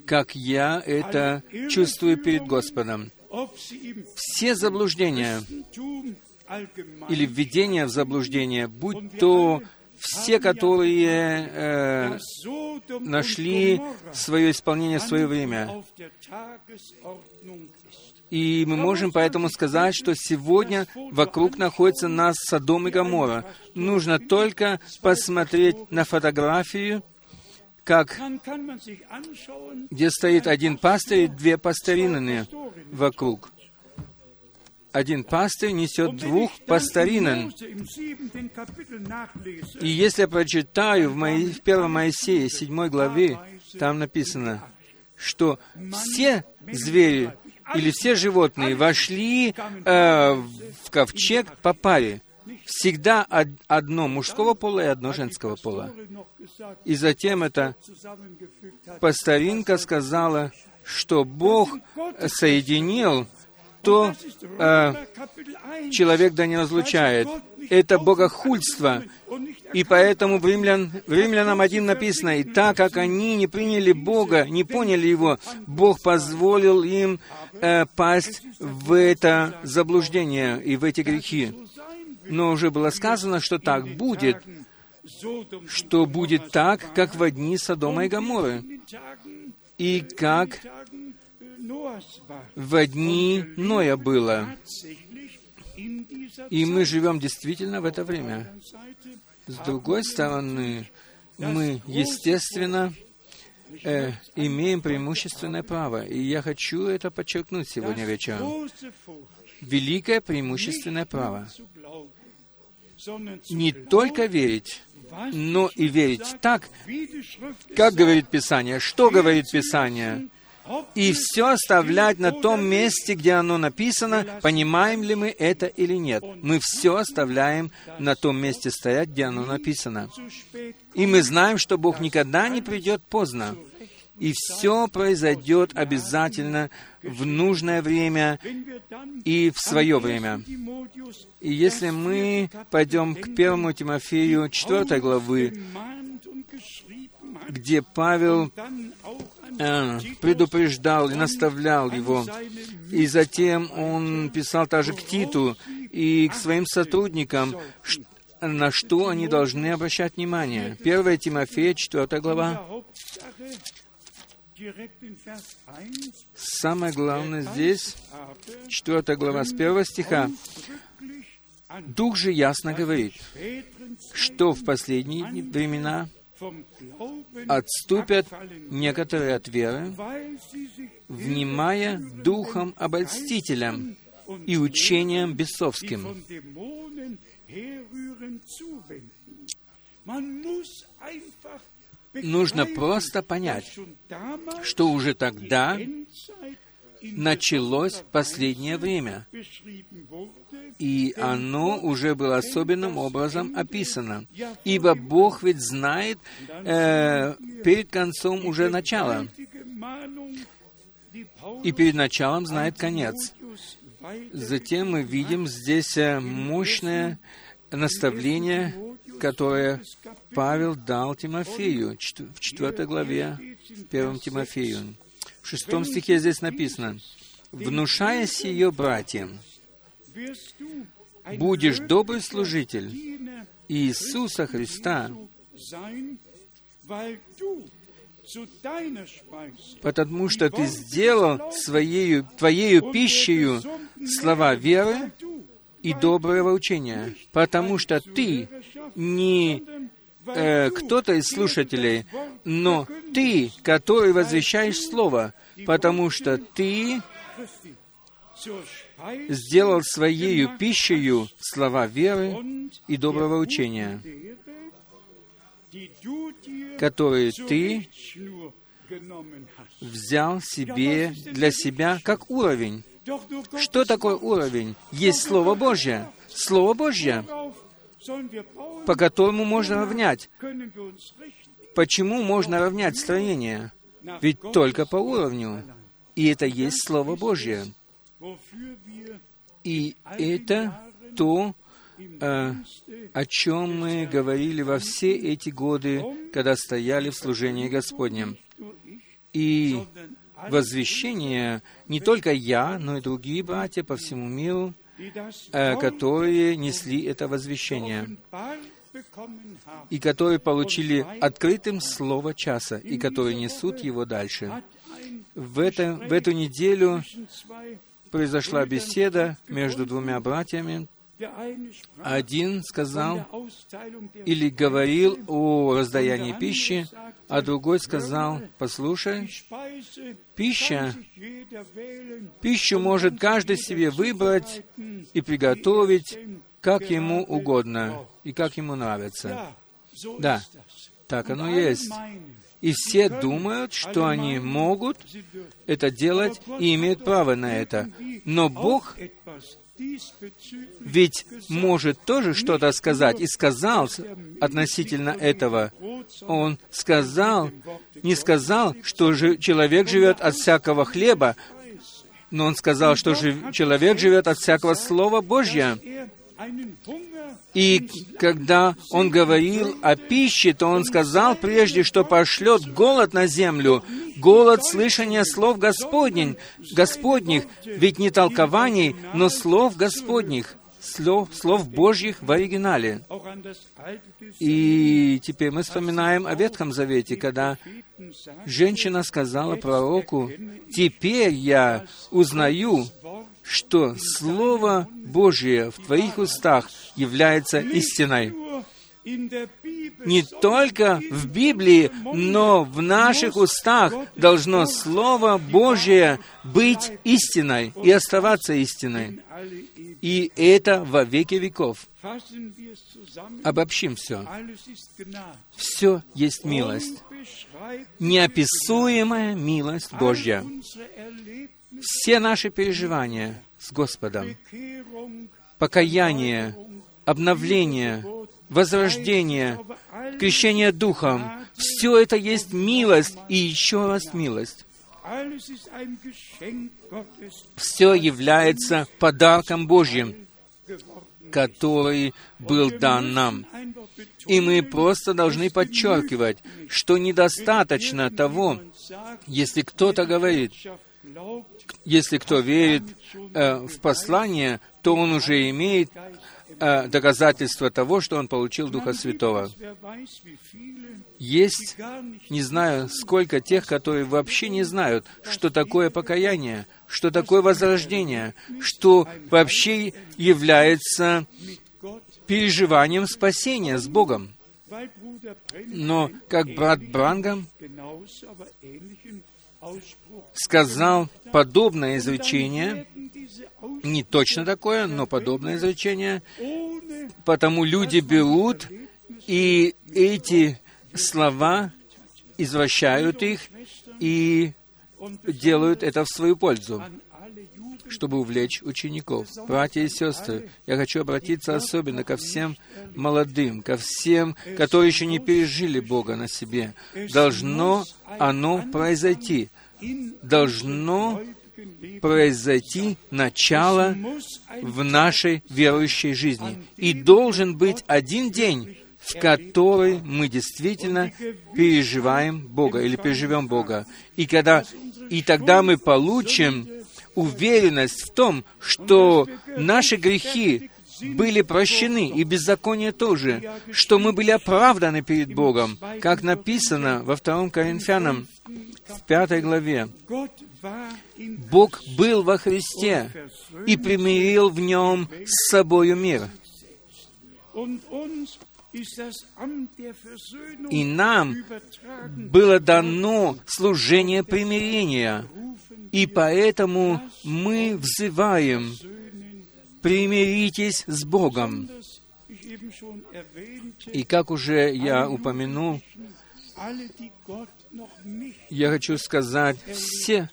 как я это чувствую перед Господом. Все заблуждения или введения в заблуждение, будь то все, которые э, нашли свое исполнение в свое время, и мы можем поэтому сказать, что сегодня вокруг находится нас Содом и Гамора. Нужно только посмотреть на фотографию, как, где стоит один пастырь и две пастырины вокруг. Один пастырь несет двух пастыринен. И если я прочитаю в, моей, в 1 Моисее, 7 главе, там написано, что все звери или все животные вошли э, в ковчег по паре. Всегда одно мужского пола и одно женского пола. И затем эта постаринка сказала, что Бог соединил то э, человек да не разлучает. Это богохульство. И поэтому в, римлян, в Римлянам 1 написано, «И так как они не приняли Бога, не поняли Его, Бог позволил им э, пасть в это заблуждение и в эти грехи». Но уже было сказано, что так будет, что будет так, как в дни Содома и Гаморы, и как в дни Ноя было. И мы живем действительно в это время. С другой стороны, мы, естественно, э, имеем преимущественное право. И я хочу это подчеркнуть сегодня вечером. Великое преимущественное право. Не только верить, но и верить так, как говорит Писание. Что говорит Писание? И все оставлять на том месте, где оно написано, понимаем ли мы это или нет. Мы все оставляем на том месте стоять, где оно написано. И мы знаем, что Бог никогда не придет поздно. И все произойдет обязательно в нужное время и в свое время. И если мы пойдем к первому Тимофею 4 главы, где Павел э, предупреждал и наставлял его. И затем он писал также к Титу и к своим сотрудникам, на что они должны обращать внимание. 1 Тимофея, 4 глава. Самое главное здесь, 4 глава с 1 стиха. Дух же ясно говорит, что в последние времена отступят некоторые от веры, внимая духом обольстителям и учением бесовским. Нужно просто понять, что уже тогда началось последнее время, и оно уже было особенным образом описано. Ибо Бог ведь знает э, перед концом уже начало, и перед началом знает конец. Затем мы видим здесь э, мощное наставление, которое Павел дал Тимофею в 4 главе 1 Тимофею. В шестом стихе здесь написано, «Внушая сие братьям, будешь добрый служитель Иисуса Христа, потому что ты сделал своею, твоею пищею слова веры и доброго учения, потому что ты не э, кто-то из слушателей, но ты, который возвещаешь Слово, потому что ты сделал своею пищею слова веры и доброго учения, которые ты взял себе для себя как уровень. Что такое уровень? Есть Слово Божье. Слово Божье, по которому можно равнять. Почему можно равнять строение? Ведь только по уровню. И это есть Слово Божье. И это то, э, о чем мы говорили во все эти годы, когда стояли в служении Господнем. И возвещение не только я, но и другие братья по всему миру, которые несли это возвещение, и которые получили открытым слово часа, и которые несут его дальше. В, это, в эту неделю произошла беседа между двумя братьями. Один сказал или говорил о раздаянии пищи, а другой сказал, послушай, пища, пищу может каждый себе выбрать и приготовить, как ему угодно и как ему нравится. Да, так оно есть. И все думают, что они могут это делать и имеют право на это. Но Бог ведь может тоже что-то сказать, и сказал относительно этого. Он сказал, не сказал, что человек живет от всякого хлеба, но он сказал, что же человек живет от всякого Слова Божьего. И когда он говорил о пище, то он сказал прежде, что пошлет голод на землю, голод слышания слов Господних, Господних, ведь не толкований, но слов Господних, слов, слов Божьих в оригинале. И теперь мы вспоминаем о Ветхом Завете, когда женщина сказала пророку, «Теперь я узнаю, что Слово Божие в твоих устах является истиной. Не только в Библии, но в наших устах должно Слово Божие быть истиной и оставаться истиной. И это во веки веков. Обобщим все. Все есть милость. Неописуемая милость Божья все наши переживания с Господом, покаяние, обновление, возрождение, крещение Духом, все это есть милость и еще раз милость. Все является подарком Божьим. который был дан нам. И мы просто должны подчеркивать, что недостаточно того, если кто-то говорит, если кто верит э, в послание, то он уже имеет э, доказательство того, что он получил Духа Святого. Есть, не знаю, сколько тех, которые вообще не знают, что такое покаяние, что такое возрождение, что вообще является переживанием спасения с Богом. Но, как брат Брангам сказал подобное изречение, не точно такое, но подобное изречение, потому люди берут и эти слова извращают их и делают это в свою пользу, чтобы увлечь учеников. Братья и сестры, я хочу обратиться особенно ко всем молодым, ко всем, которые еще не пережили Бога на себе. Должно оно произойти. Должно произойти начало в нашей верующей жизни. И должен быть один день, в который мы действительно переживаем Бога или переживем Бога. И, когда, и тогда мы получим уверенность в том, что наши грехи были прощены, и беззаконие тоже, что мы были оправданы перед Богом, как написано во втором Коринфянам, в пятой главе. Бог был во Христе и примирил в нем с собою мир. И нам было дано служение примирения, и поэтому мы взываем, примиритесь с Богом. И как уже я упомянул, я хочу сказать, все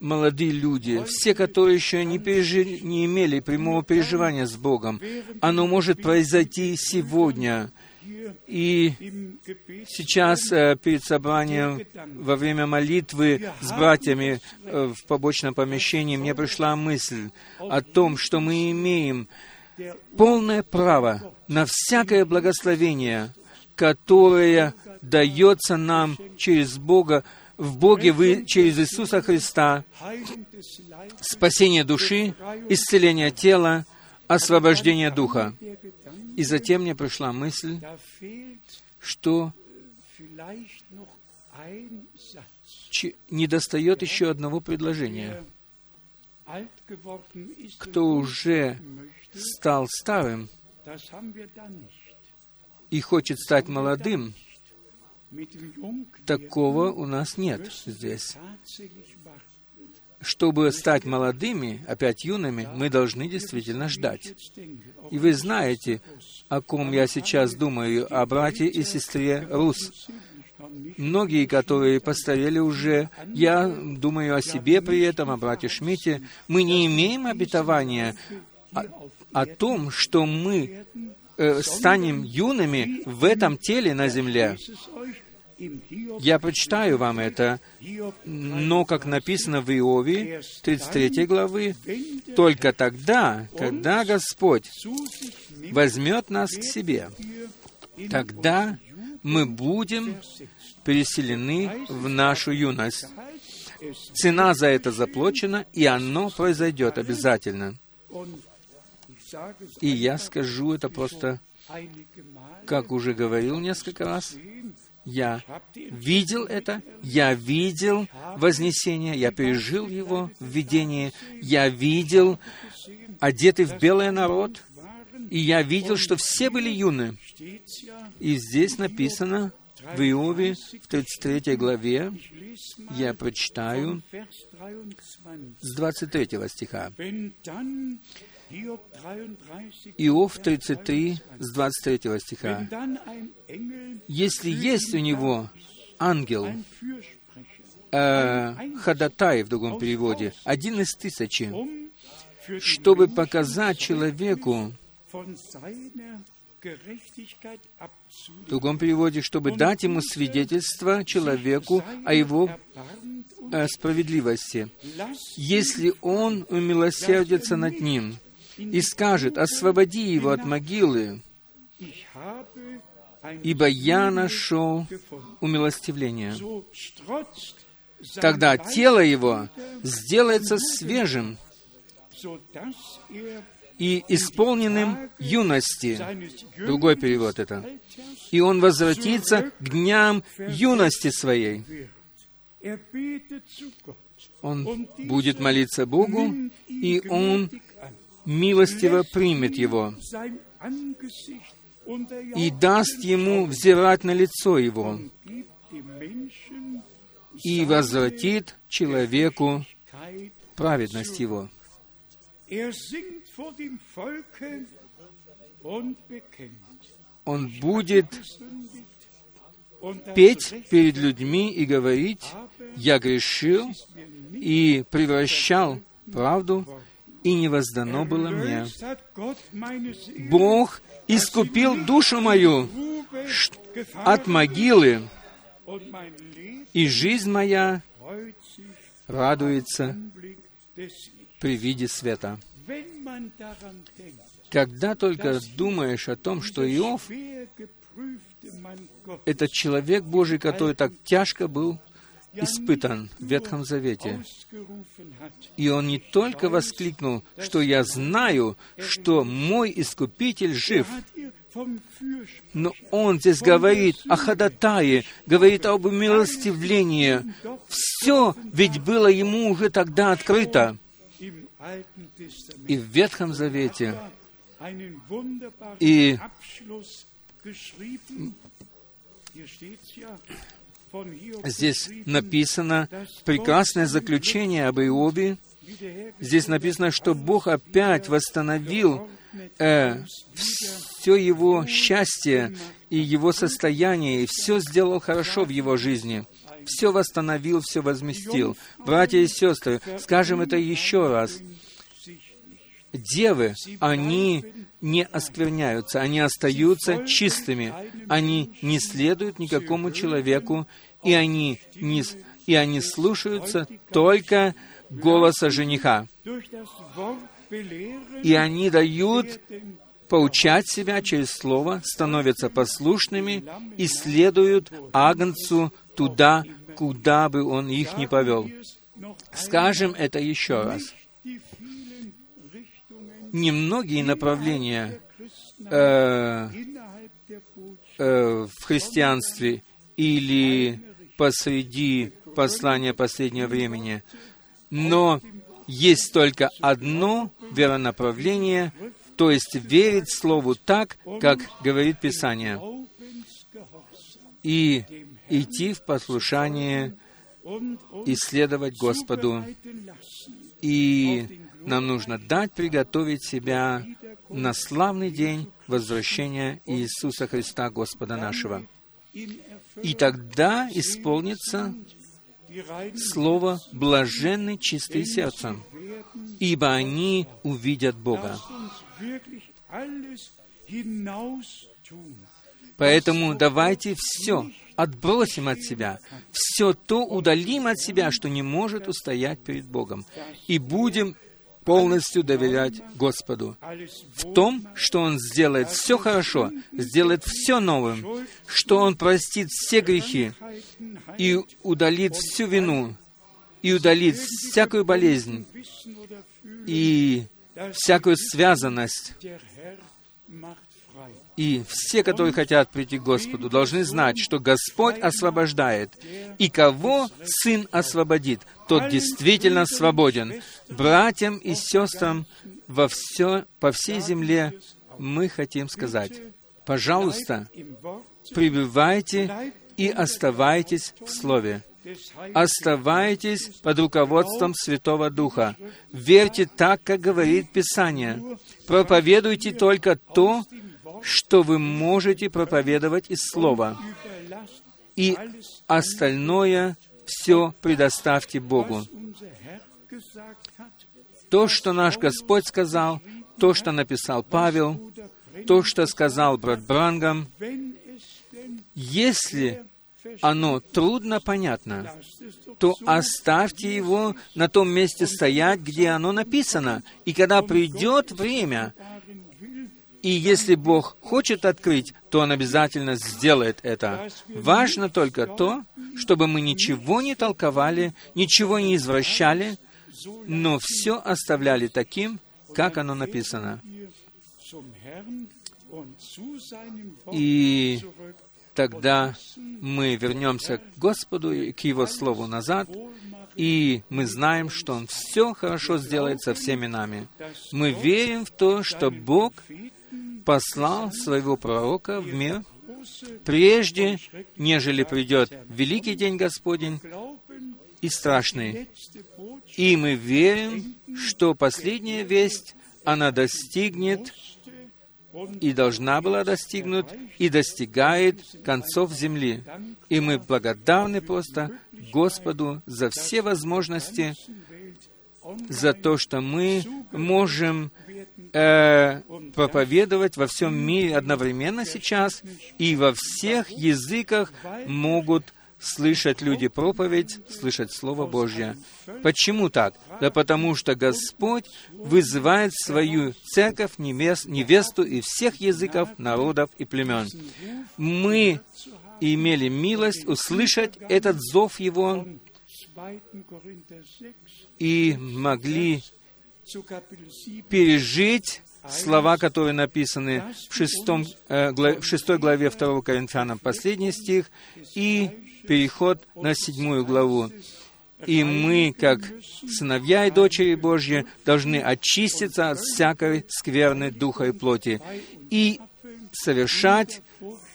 молодые люди, все, которые еще не, пережили, не имели прямого переживания с Богом, оно может произойти сегодня. И сейчас э, перед собранием, во время молитвы с братьями э, в побочном помещении, мне пришла мысль о том, что мы имеем полное право на всякое благословение, которое дается нам через Бога, в Боге вы через Иисуса Христа, спасение души, исцеление тела, освобождение духа. И затем мне пришла мысль, что не достает еще одного предложения. Кто уже стал старым и хочет стать молодым, Такого у нас нет здесь. Чтобы стать молодыми, опять юными, мы должны действительно ждать. И вы знаете, о ком я сейчас думаю, о брате и сестре Рус. Многие, которые постарели уже, я думаю о себе при этом, о брате Шмите, мы не имеем обетования о, о том, что мы э, станем юными в этом теле на земле. Я прочитаю вам это, но, как написано в Иове, 33 главы, только тогда, когда Господь возьмет нас к себе, тогда мы будем переселены в нашу юность. Цена за это заплачена, и оно произойдет обязательно. И я скажу это просто, как уже говорил несколько раз, я видел это, я видел Вознесение, я пережил его в видении, я видел одетый в белый народ, и я видел, что все были юны. И здесь написано в Иове, в 33 главе, я прочитаю с 23 стиха. Иов 33, с 23 стиха. Если есть у него ангел, э, ходатай в другом переводе, один из тысячи, чтобы показать человеку, в другом переводе, чтобы дать ему свидетельство человеку о его э, справедливости. Если он умилосердится над ним, и скажет, «Освободи его от могилы, ибо я нашел умилостивление». Тогда тело его сделается свежим и исполненным юности. Другой перевод это. И он возвратится к дням юности своей. Он будет молиться Богу, и он милостиво примет его и даст ему взирать на лицо его и возвратит человеку праведность его. Он будет петь перед людьми и говорить, «Я грешил и превращал правду, и не воздано было мне. Бог искупил душу мою от могилы, и жизнь моя радуется при виде света. Когда только думаешь о том, что Иов — это человек Божий, который так тяжко был испытан в Ветхом Завете. И он не только воскликнул, что я знаю, что мой Искупитель жив, но он здесь говорит о ходатае, говорит об умилостивлении. Все ведь было ему уже тогда открыто. И в Ветхом Завете. И Здесь написано прекрасное заключение об Иове. Здесь написано, что Бог опять восстановил э, все его счастье и его состояние, и все сделал хорошо в его жизни. Все восстановил, все возместил. Братья и сестры, скажем это еще раз. Девы, они не оскверняются, они остаются чистыми, они не следуют никакому человеку, и они, не, и они слушаются только голоса жениха. И они дают поучать себя через Слово, становятся послушными и следуют Агнцу туда, куда бы он их не повел. Скажем это еще раз немногие направления э, э, в христианстве или посреди послания последнего времени, но есть только одно веронаправление, то есть верить Слову так, как говорит Писание, и идти в послушание, исследовать Господу. И нам нужно дать приготовить себя на славный день возвращения Иисуса Христа, Господа нашего. И тогда исполнится слово «блаженны чистые сердцем», ибо они увидят Бога. Поэтому давайте все отбросим от себя, все то удалим от себя, что не может устоять перед Богом, и будем полностью доверять Господу. В том, что Он сделает все хорошо, сделает все новым, что Он простит все грехи и удалит всю вину, и удалит всякую болезнь и всякую связанность и все, которые хотят прийти к Господу, должны знать, что Господь освобождает. И кого Сын освободит, тот действительно свободен. Братьям и сестрам во все, по всей земле мы хотим сказать, пожалуйста, пребывайте и оставайтесь в Слове. Оставайтесь под руководством Святого Духа. Верьте так, как говорит Писание. Проповедуйте только то, что вы можете проповедовать из Слова, и остальное все предоставьте Богу. То, что наш Господь сказал, то, что написал Павел, то, что сказал брат Брангам, если оно трудно понятно, то оставьте его на том месте стоять, где оно написано. И когда придет время, и если Бог хочет открыть, то Он обязательно сделает это. Важно только то, чтобы мы ничего не толковали, ничего не извращали, но все оставляли таким, как оно написано. И тогда мы вернемся к Господу и к Его Слову назад, и мы знаем, что Он все хорошо сделает со всеми нами. Мы верим в то, что Бог послал своего пророка в мир прежде, нежели придет великий день Господень и страшный. И мы верим, что последняя весть, она достигнет и должна была достигнуть, и достигает концов земли. И мы благодарны просто Господу за все возможности, за то, что мы можем э, проповедовать во всем мире одновременно сейчас, и во всех языках могут слышать люди проповедь, слышать Слово Божье. Почему так? Да потому что Господь вызывает свою церковь, невесту и всех языков, народов и племен. Мы имели милость услышать этот зов Его и могли пережить слова, которые написаны в, шестом, э, в шестой главе 2 Коринфянам, последний стих, и переход на седьмую главу. И мы, как сыновья и дочери Божьи, должны очиститься от всякой скверны духа и плоти и совершать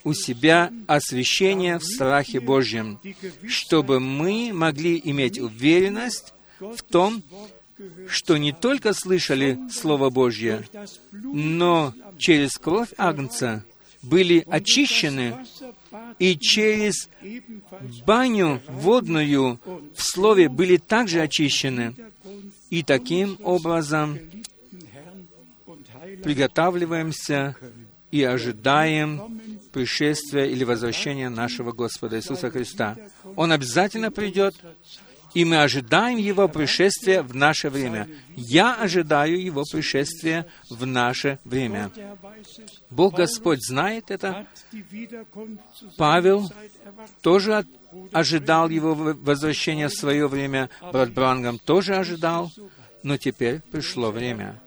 у себя освящение в страхе Божьем, чтобы мы могли иметь уверенность в том, что не только слышали Слово Божье, но через кровь Агнца были очищены и через баню водную в Слове были также очищены. И таким образом приготавливаемся и ожидаем пришествия или возвращения нашего Господа Иисуса Христа. Он обязательно придет, и мы ожидаем Его пришествия в наше время. Я ожидаю Его пришествия в наше время. Бог Господь знает это. Павел тоже ожидал Его возвращения в свое время. Брат Брангам тоже ожидал. Но теперь пришло время.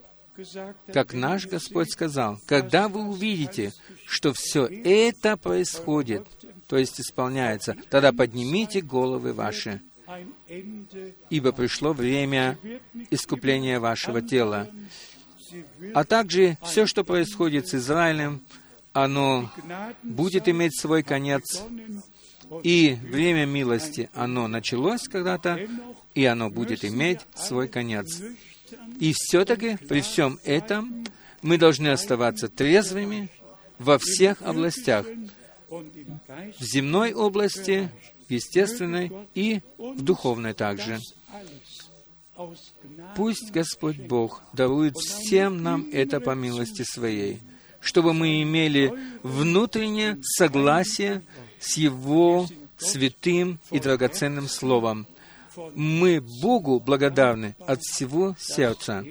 Как наш Господь сказал, когда вы увидите, что все это происходит, то есть исполняется, тогда поднимите головы ваши ибо пришло время искупления вашего тела. А также все, что происходит с Израилем, оно будет иметь свой конец, и время милости, оно началось когда-то, и оно будет иметь свой конец. И все-таки при всем этом мы должны оставаться трезвыми во всех областях. В земной области естественной и в духовной также. Пусть Господь Бог дарует всем нам это по милости Своей, чтобы мы имели внутреннее согласие с Его святым и драгоценным Словом. Мы Богу благодарны от всего сердца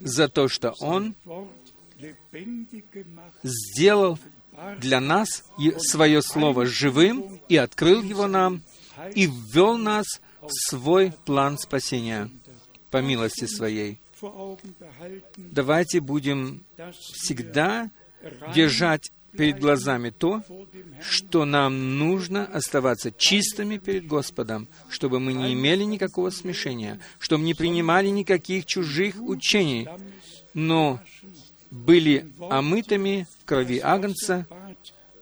за то, что Он сделал для нас свое Слово живым и открыл его нам, и ввел нас в свой план спасения по милости своей. Давайте будем всегда держать перед глазами то, что нам нужно оставаться чистыми перед Господом, чтобы мы не имели никакого смешения, чтобы не принимали никаких чужих учений, но были омытыми крови Агнца,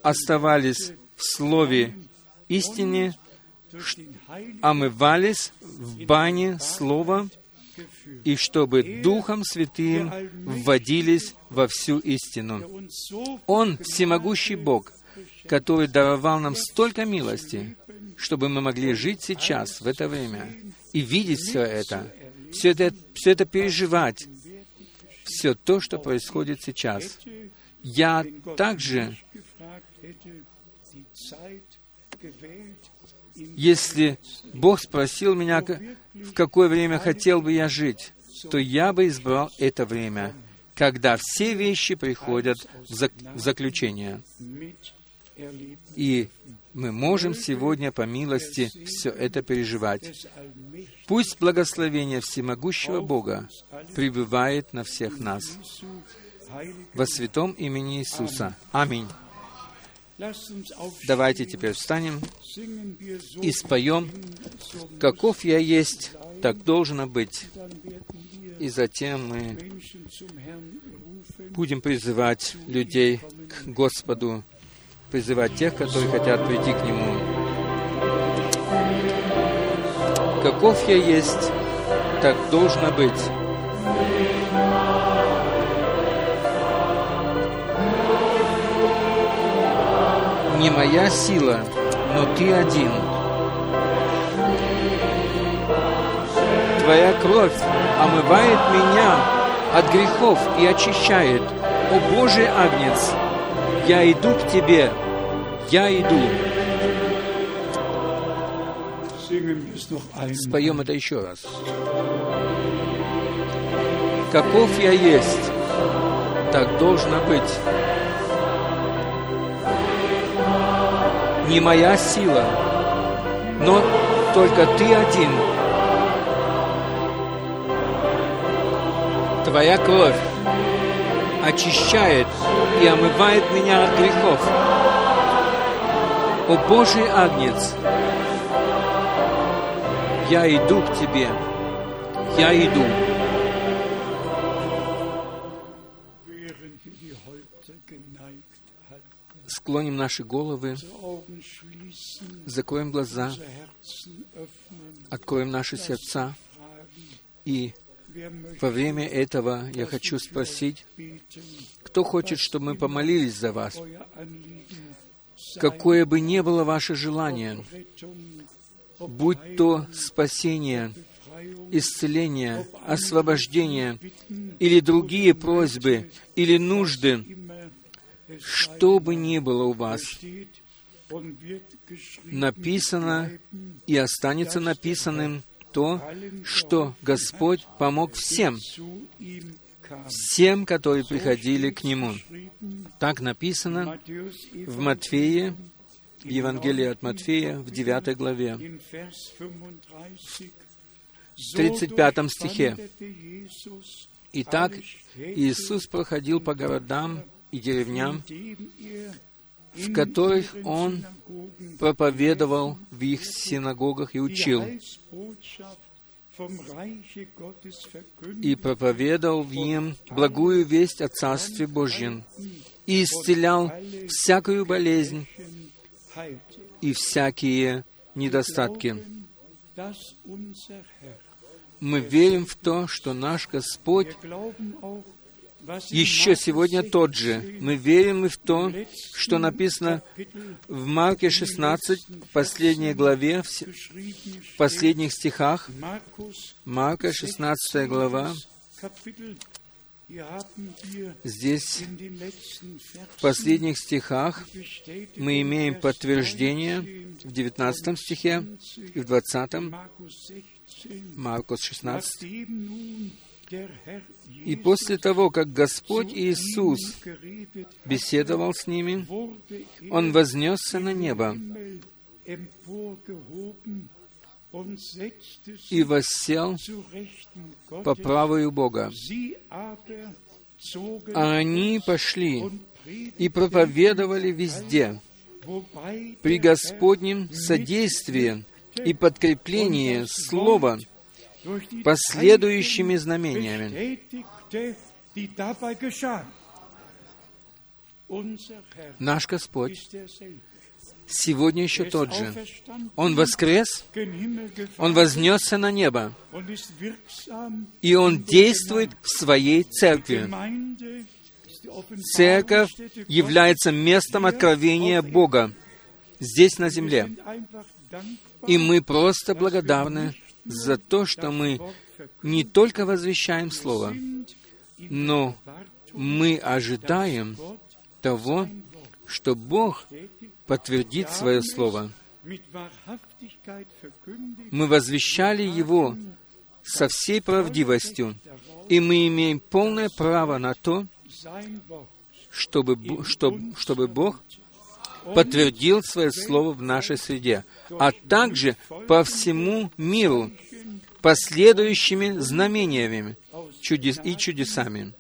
оставались в слове истине, омывались в бане слова, и чтобы Духом Святым вводились во всю истину. Он всемогущий Бог, который даровал нам столько милости, чтобы мы могли жить сейчас, в это время, и видеть все это, все это, все это переживать, все то, что происходит сейчас. Я также Если Бог спросил меня, в какое время хотел бы я жить, то я бы избрал это время, когда все вещи приходят в, зак- в заключение. И мы можем сегодня по милости все это переживать. Пусть благословение всемогущего Бога пребывает на всех нас. Во святом имени Иисуса. Аминь. Давайте теперь встанем и споем «Каков я есть, так должно быть». И затем мы будем призывать людей к Господу, призывать тех, которые хотят прийти к Нему. Каков я есть, так должно быть. Не моя сила, но Ты один. Твоя кровь омывает меня от грехов и очищает. О Божий Агнец, я иду к Тебе, я иду. Споем это еще раз. Каков я есть, так должно быть. Не моя сила, но только Ты один. Твоя кровь очищает и омывает меня от грехов. О Божий Агнец, я иду к Тебе, я иду. Склоним наши головы, закроем глаза, откроем наши сердца. И во время этого я хочу спросить, кто хочет, чтобы мы помолились за вас? Какое бы ни было ваше желание, будь то спасение, исцеление, освобождение или другие просьбы или нужды, что бы ни было у вас, написано и останется написанным то, что Господь помог всем, всем, которые приходили к Нему. Так написано в Матфея, в Евангелии от Матфея, в 9 главе, в 35 стихе. Итак, Иисус проходил по городам и деревням, в которых Он проповедовал в их синагогах и учил, и проповедовал в им благую весть о Царстве Божьем, и исцелял всякую болезнь и всякие недостатки. Мы верим в то, что наш Господь еще сегодня тот же. Мы верим и в то, что написано в Марке 16, последней главе, в последних стихах. Марка 16 глава. Здесь, в последних стихах, мы имеем подтверждение в 19 стихе и в 20, Маркус 16. И после того, как Господь Иисус беседовал с ними, Он вознесся на небо и воссел по правую Бога. А они пошли и проповедовали везде, при Господнем содействии и подкреплении Слова последующими знамениями. Наш Господь сегодня еще тот же. Он воскрес, Он вознесся на небо, и Он действует в Своей церкви. Церковь является местом откровения Бога здесь, на земле. И мы просто благодарны за то, что мы не только возвещаем Слово, но мы ожидаем того, что Бог подтвердит свое Слово. Мы возвещали Его со всей правдивостью, и мы имеем полное право на то, чтобы, чтобы, чтобы Бог подтвердил свое слово в нашей среде, а также по всему миру последующими знамениями чудес и чудесами.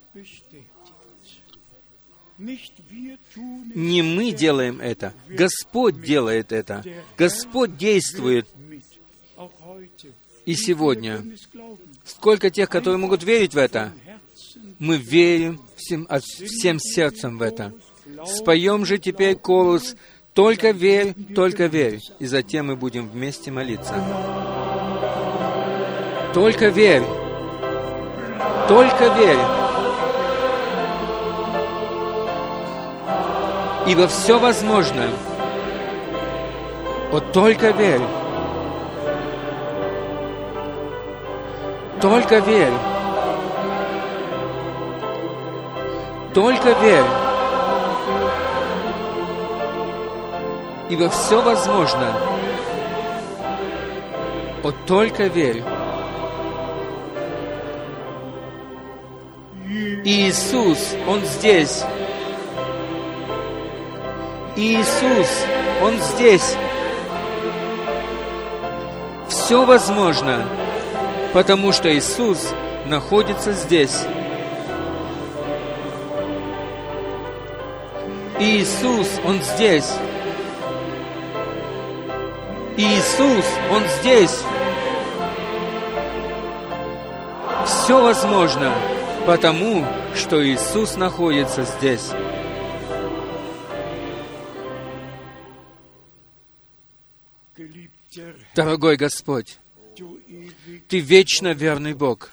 Не мы делаем это, Господь делает это, Господь действует. И сегодня, сколько тех, которые могут верить в это, мы верим всем, всем сердцем в это. Споем же теперь колос «Только верь, только верь», и затем мы будем вместе молиться. Только верь, только верь. Ибо все возможно. Вот только верь. Только верь. Только верь. Ибо все возможно. Вот только верь. Иисус, Он здесь. Иисус, Он здесь. Все возможно, потому что Иисус находится здесь. Иисус, Он здесь. Иисус, Он здесь. Все возможно, потому что Иисус находится здесь. Дорогой Господь, Ты вечно верный Бог.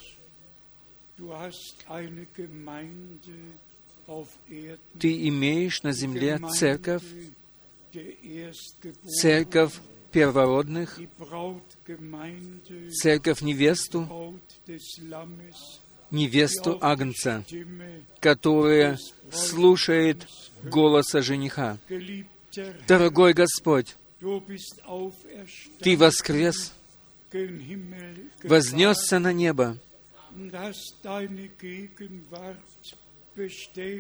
Ты имеешь на земле церковь, церковь первородных, церковь невесту, невесту Агнца, которая слушает голоса жениха. Дорогой Господь, Ты воскрес, вознесся на небо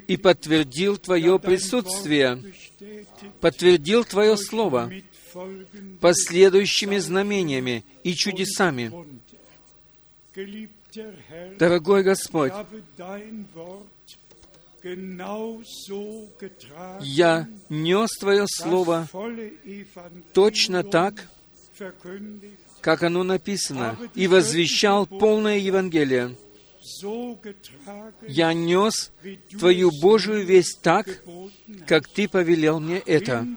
и подтвердил Твое присутствие, подтвердил Твое Слово последующими знамениями и чудесами. Дорогой Господь, я нес Твое Слово точно так, как оно написано, и возвещал полное Евангелие. Я нес Твою Божию весть так, как Ты повелел мне это.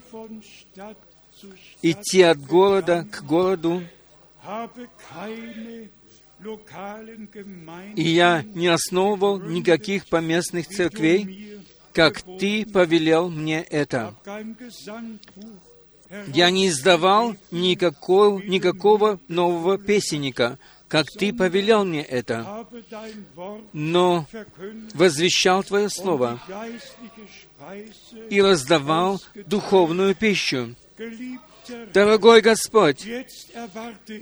Идти от города к городу, и я не основывал никаких поместных церквей, как Ты повелел мне это. Я не издавал никакого, никакого нового песенника, как Ты повелел мне это, но возвещал Твое Слово и раздавал духовную пищу. Дорогой Господь,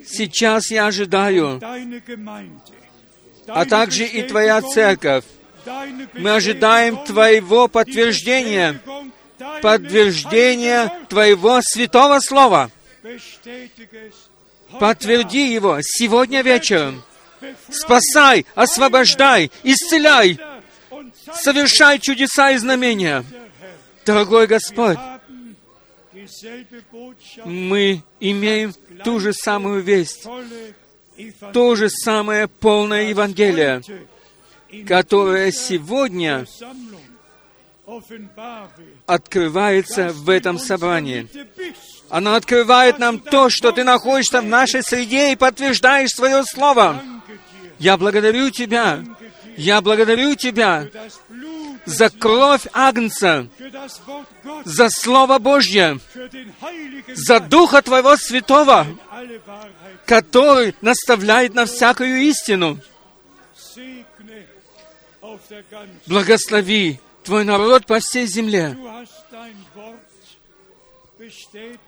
сейчас я ожидаю, а также и Твоя церковь. Мы ожидаем Твоего подтверждения, подтверждения Твоего святого слова. Подтверди его сегодня вечером. Спасай, освобождай, исцеляй, совершай чудеса и знамения. Дорогой Господь, мы имеем ту же самую весть, то же самое полное Евангелие, которое сегодня открывается в этом собрании. Она открывает нам то, что Ты находишься в нашей среде и подтверждаешь свое Слово. Я благодарю Тебя. Я благодарю Тебя за кровь Агнца, за Слово Божье, за Духа Твоего Святого, который наставляет на всякую истину. Благослови Твой народ по всей земле.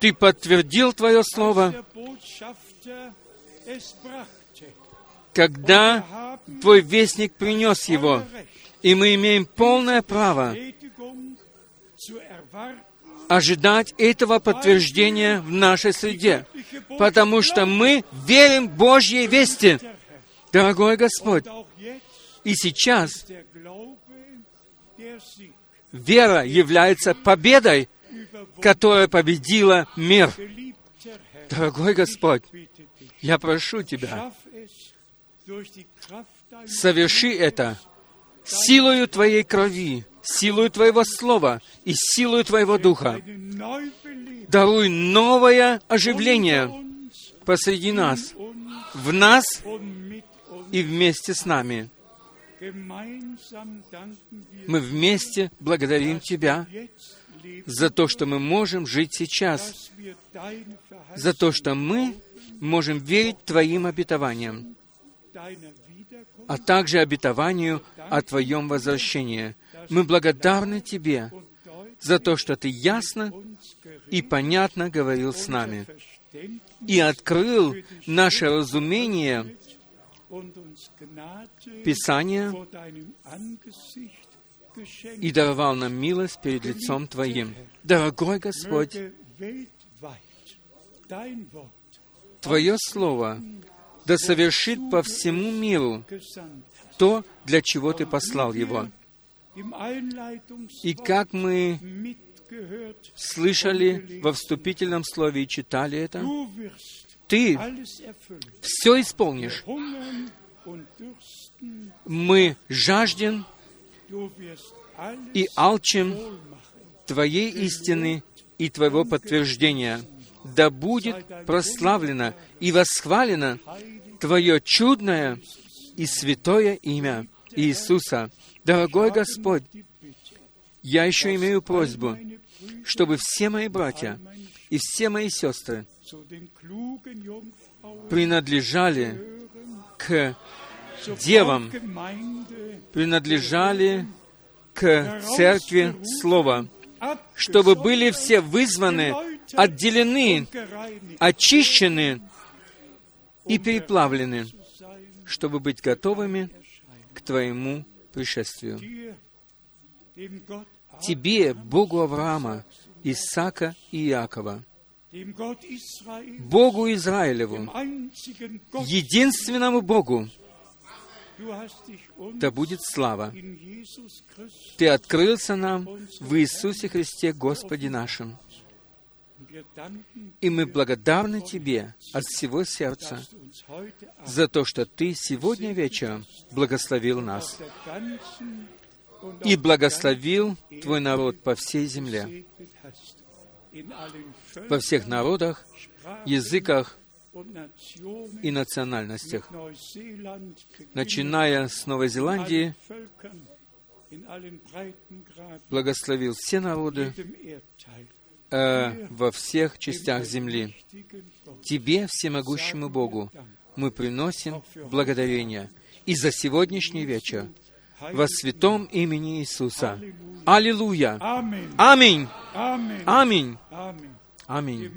Ты подтвердил Твое Слово, когда Твой вестник принес его, и мы имеем полное право ожидать этого подтверждения в нашей среде, потому что мы верим Божьей вести. Дорогой Господь, и сейчас вера является победой, которая победила мир. Дорогой Господь, я прошу Тебя, соверши это силою Твоей крови, силою Твоего Слова и силою Твоего Духа. Даруй новое оживление посреди нас, в нас и вместе с нами. Мы вместе благодарим Тебя за то, что мы можем жить сейчас, за то, что мы можем верить Твоим обетованиям, а также обетованию о Твоем возвращении. Мы благодарны Тебе за то, что Ты ясно и понятно говорил с нами и открыл наше разумение Писания и даровал нам милость перед лицом Твоим. Дорогой Господь, Твое Слово да совершит по всему миру то, для чего Ты послал его. И как мы слышали во вступительном слове и читали это, Ты все исполнишь. Мы жаждем и алчим Твоей истины и Твоего подтверждения. Да будет прославлено и восхвалено Твое чудное и святое имя Иисуса. Дорогой Господь, я еще имею просьбу, чтобы все мои братья и все мои сестры принадлежали к девам, принадлежали к церкви Слова, чтобы были все вызваны, отделены, очищены и переплавлены, чтобы быть готовыми к Твоему пришествию. Тебе, Богу Авраама, Исаака и Иакова, Богу Израилеву, единственному Богу, да будет слава. Ты открылся нам в Иисусе Христе, Господе нашим. И мы благодарны Тебе от всего сердца за то, что Ты сегодня вечером благословил нас и благословил Твой народ по всей земле, во всех народах, языках и национальностях, начиная с Новой Зеландии, благословил все народы э, во всех частях земли. Тебе, всемогущему Богу, мы приносим благодарение и за сегодняшний вечер во святом имени Иисуса. Аллилуйя! Аминь! Аминь! Аминь!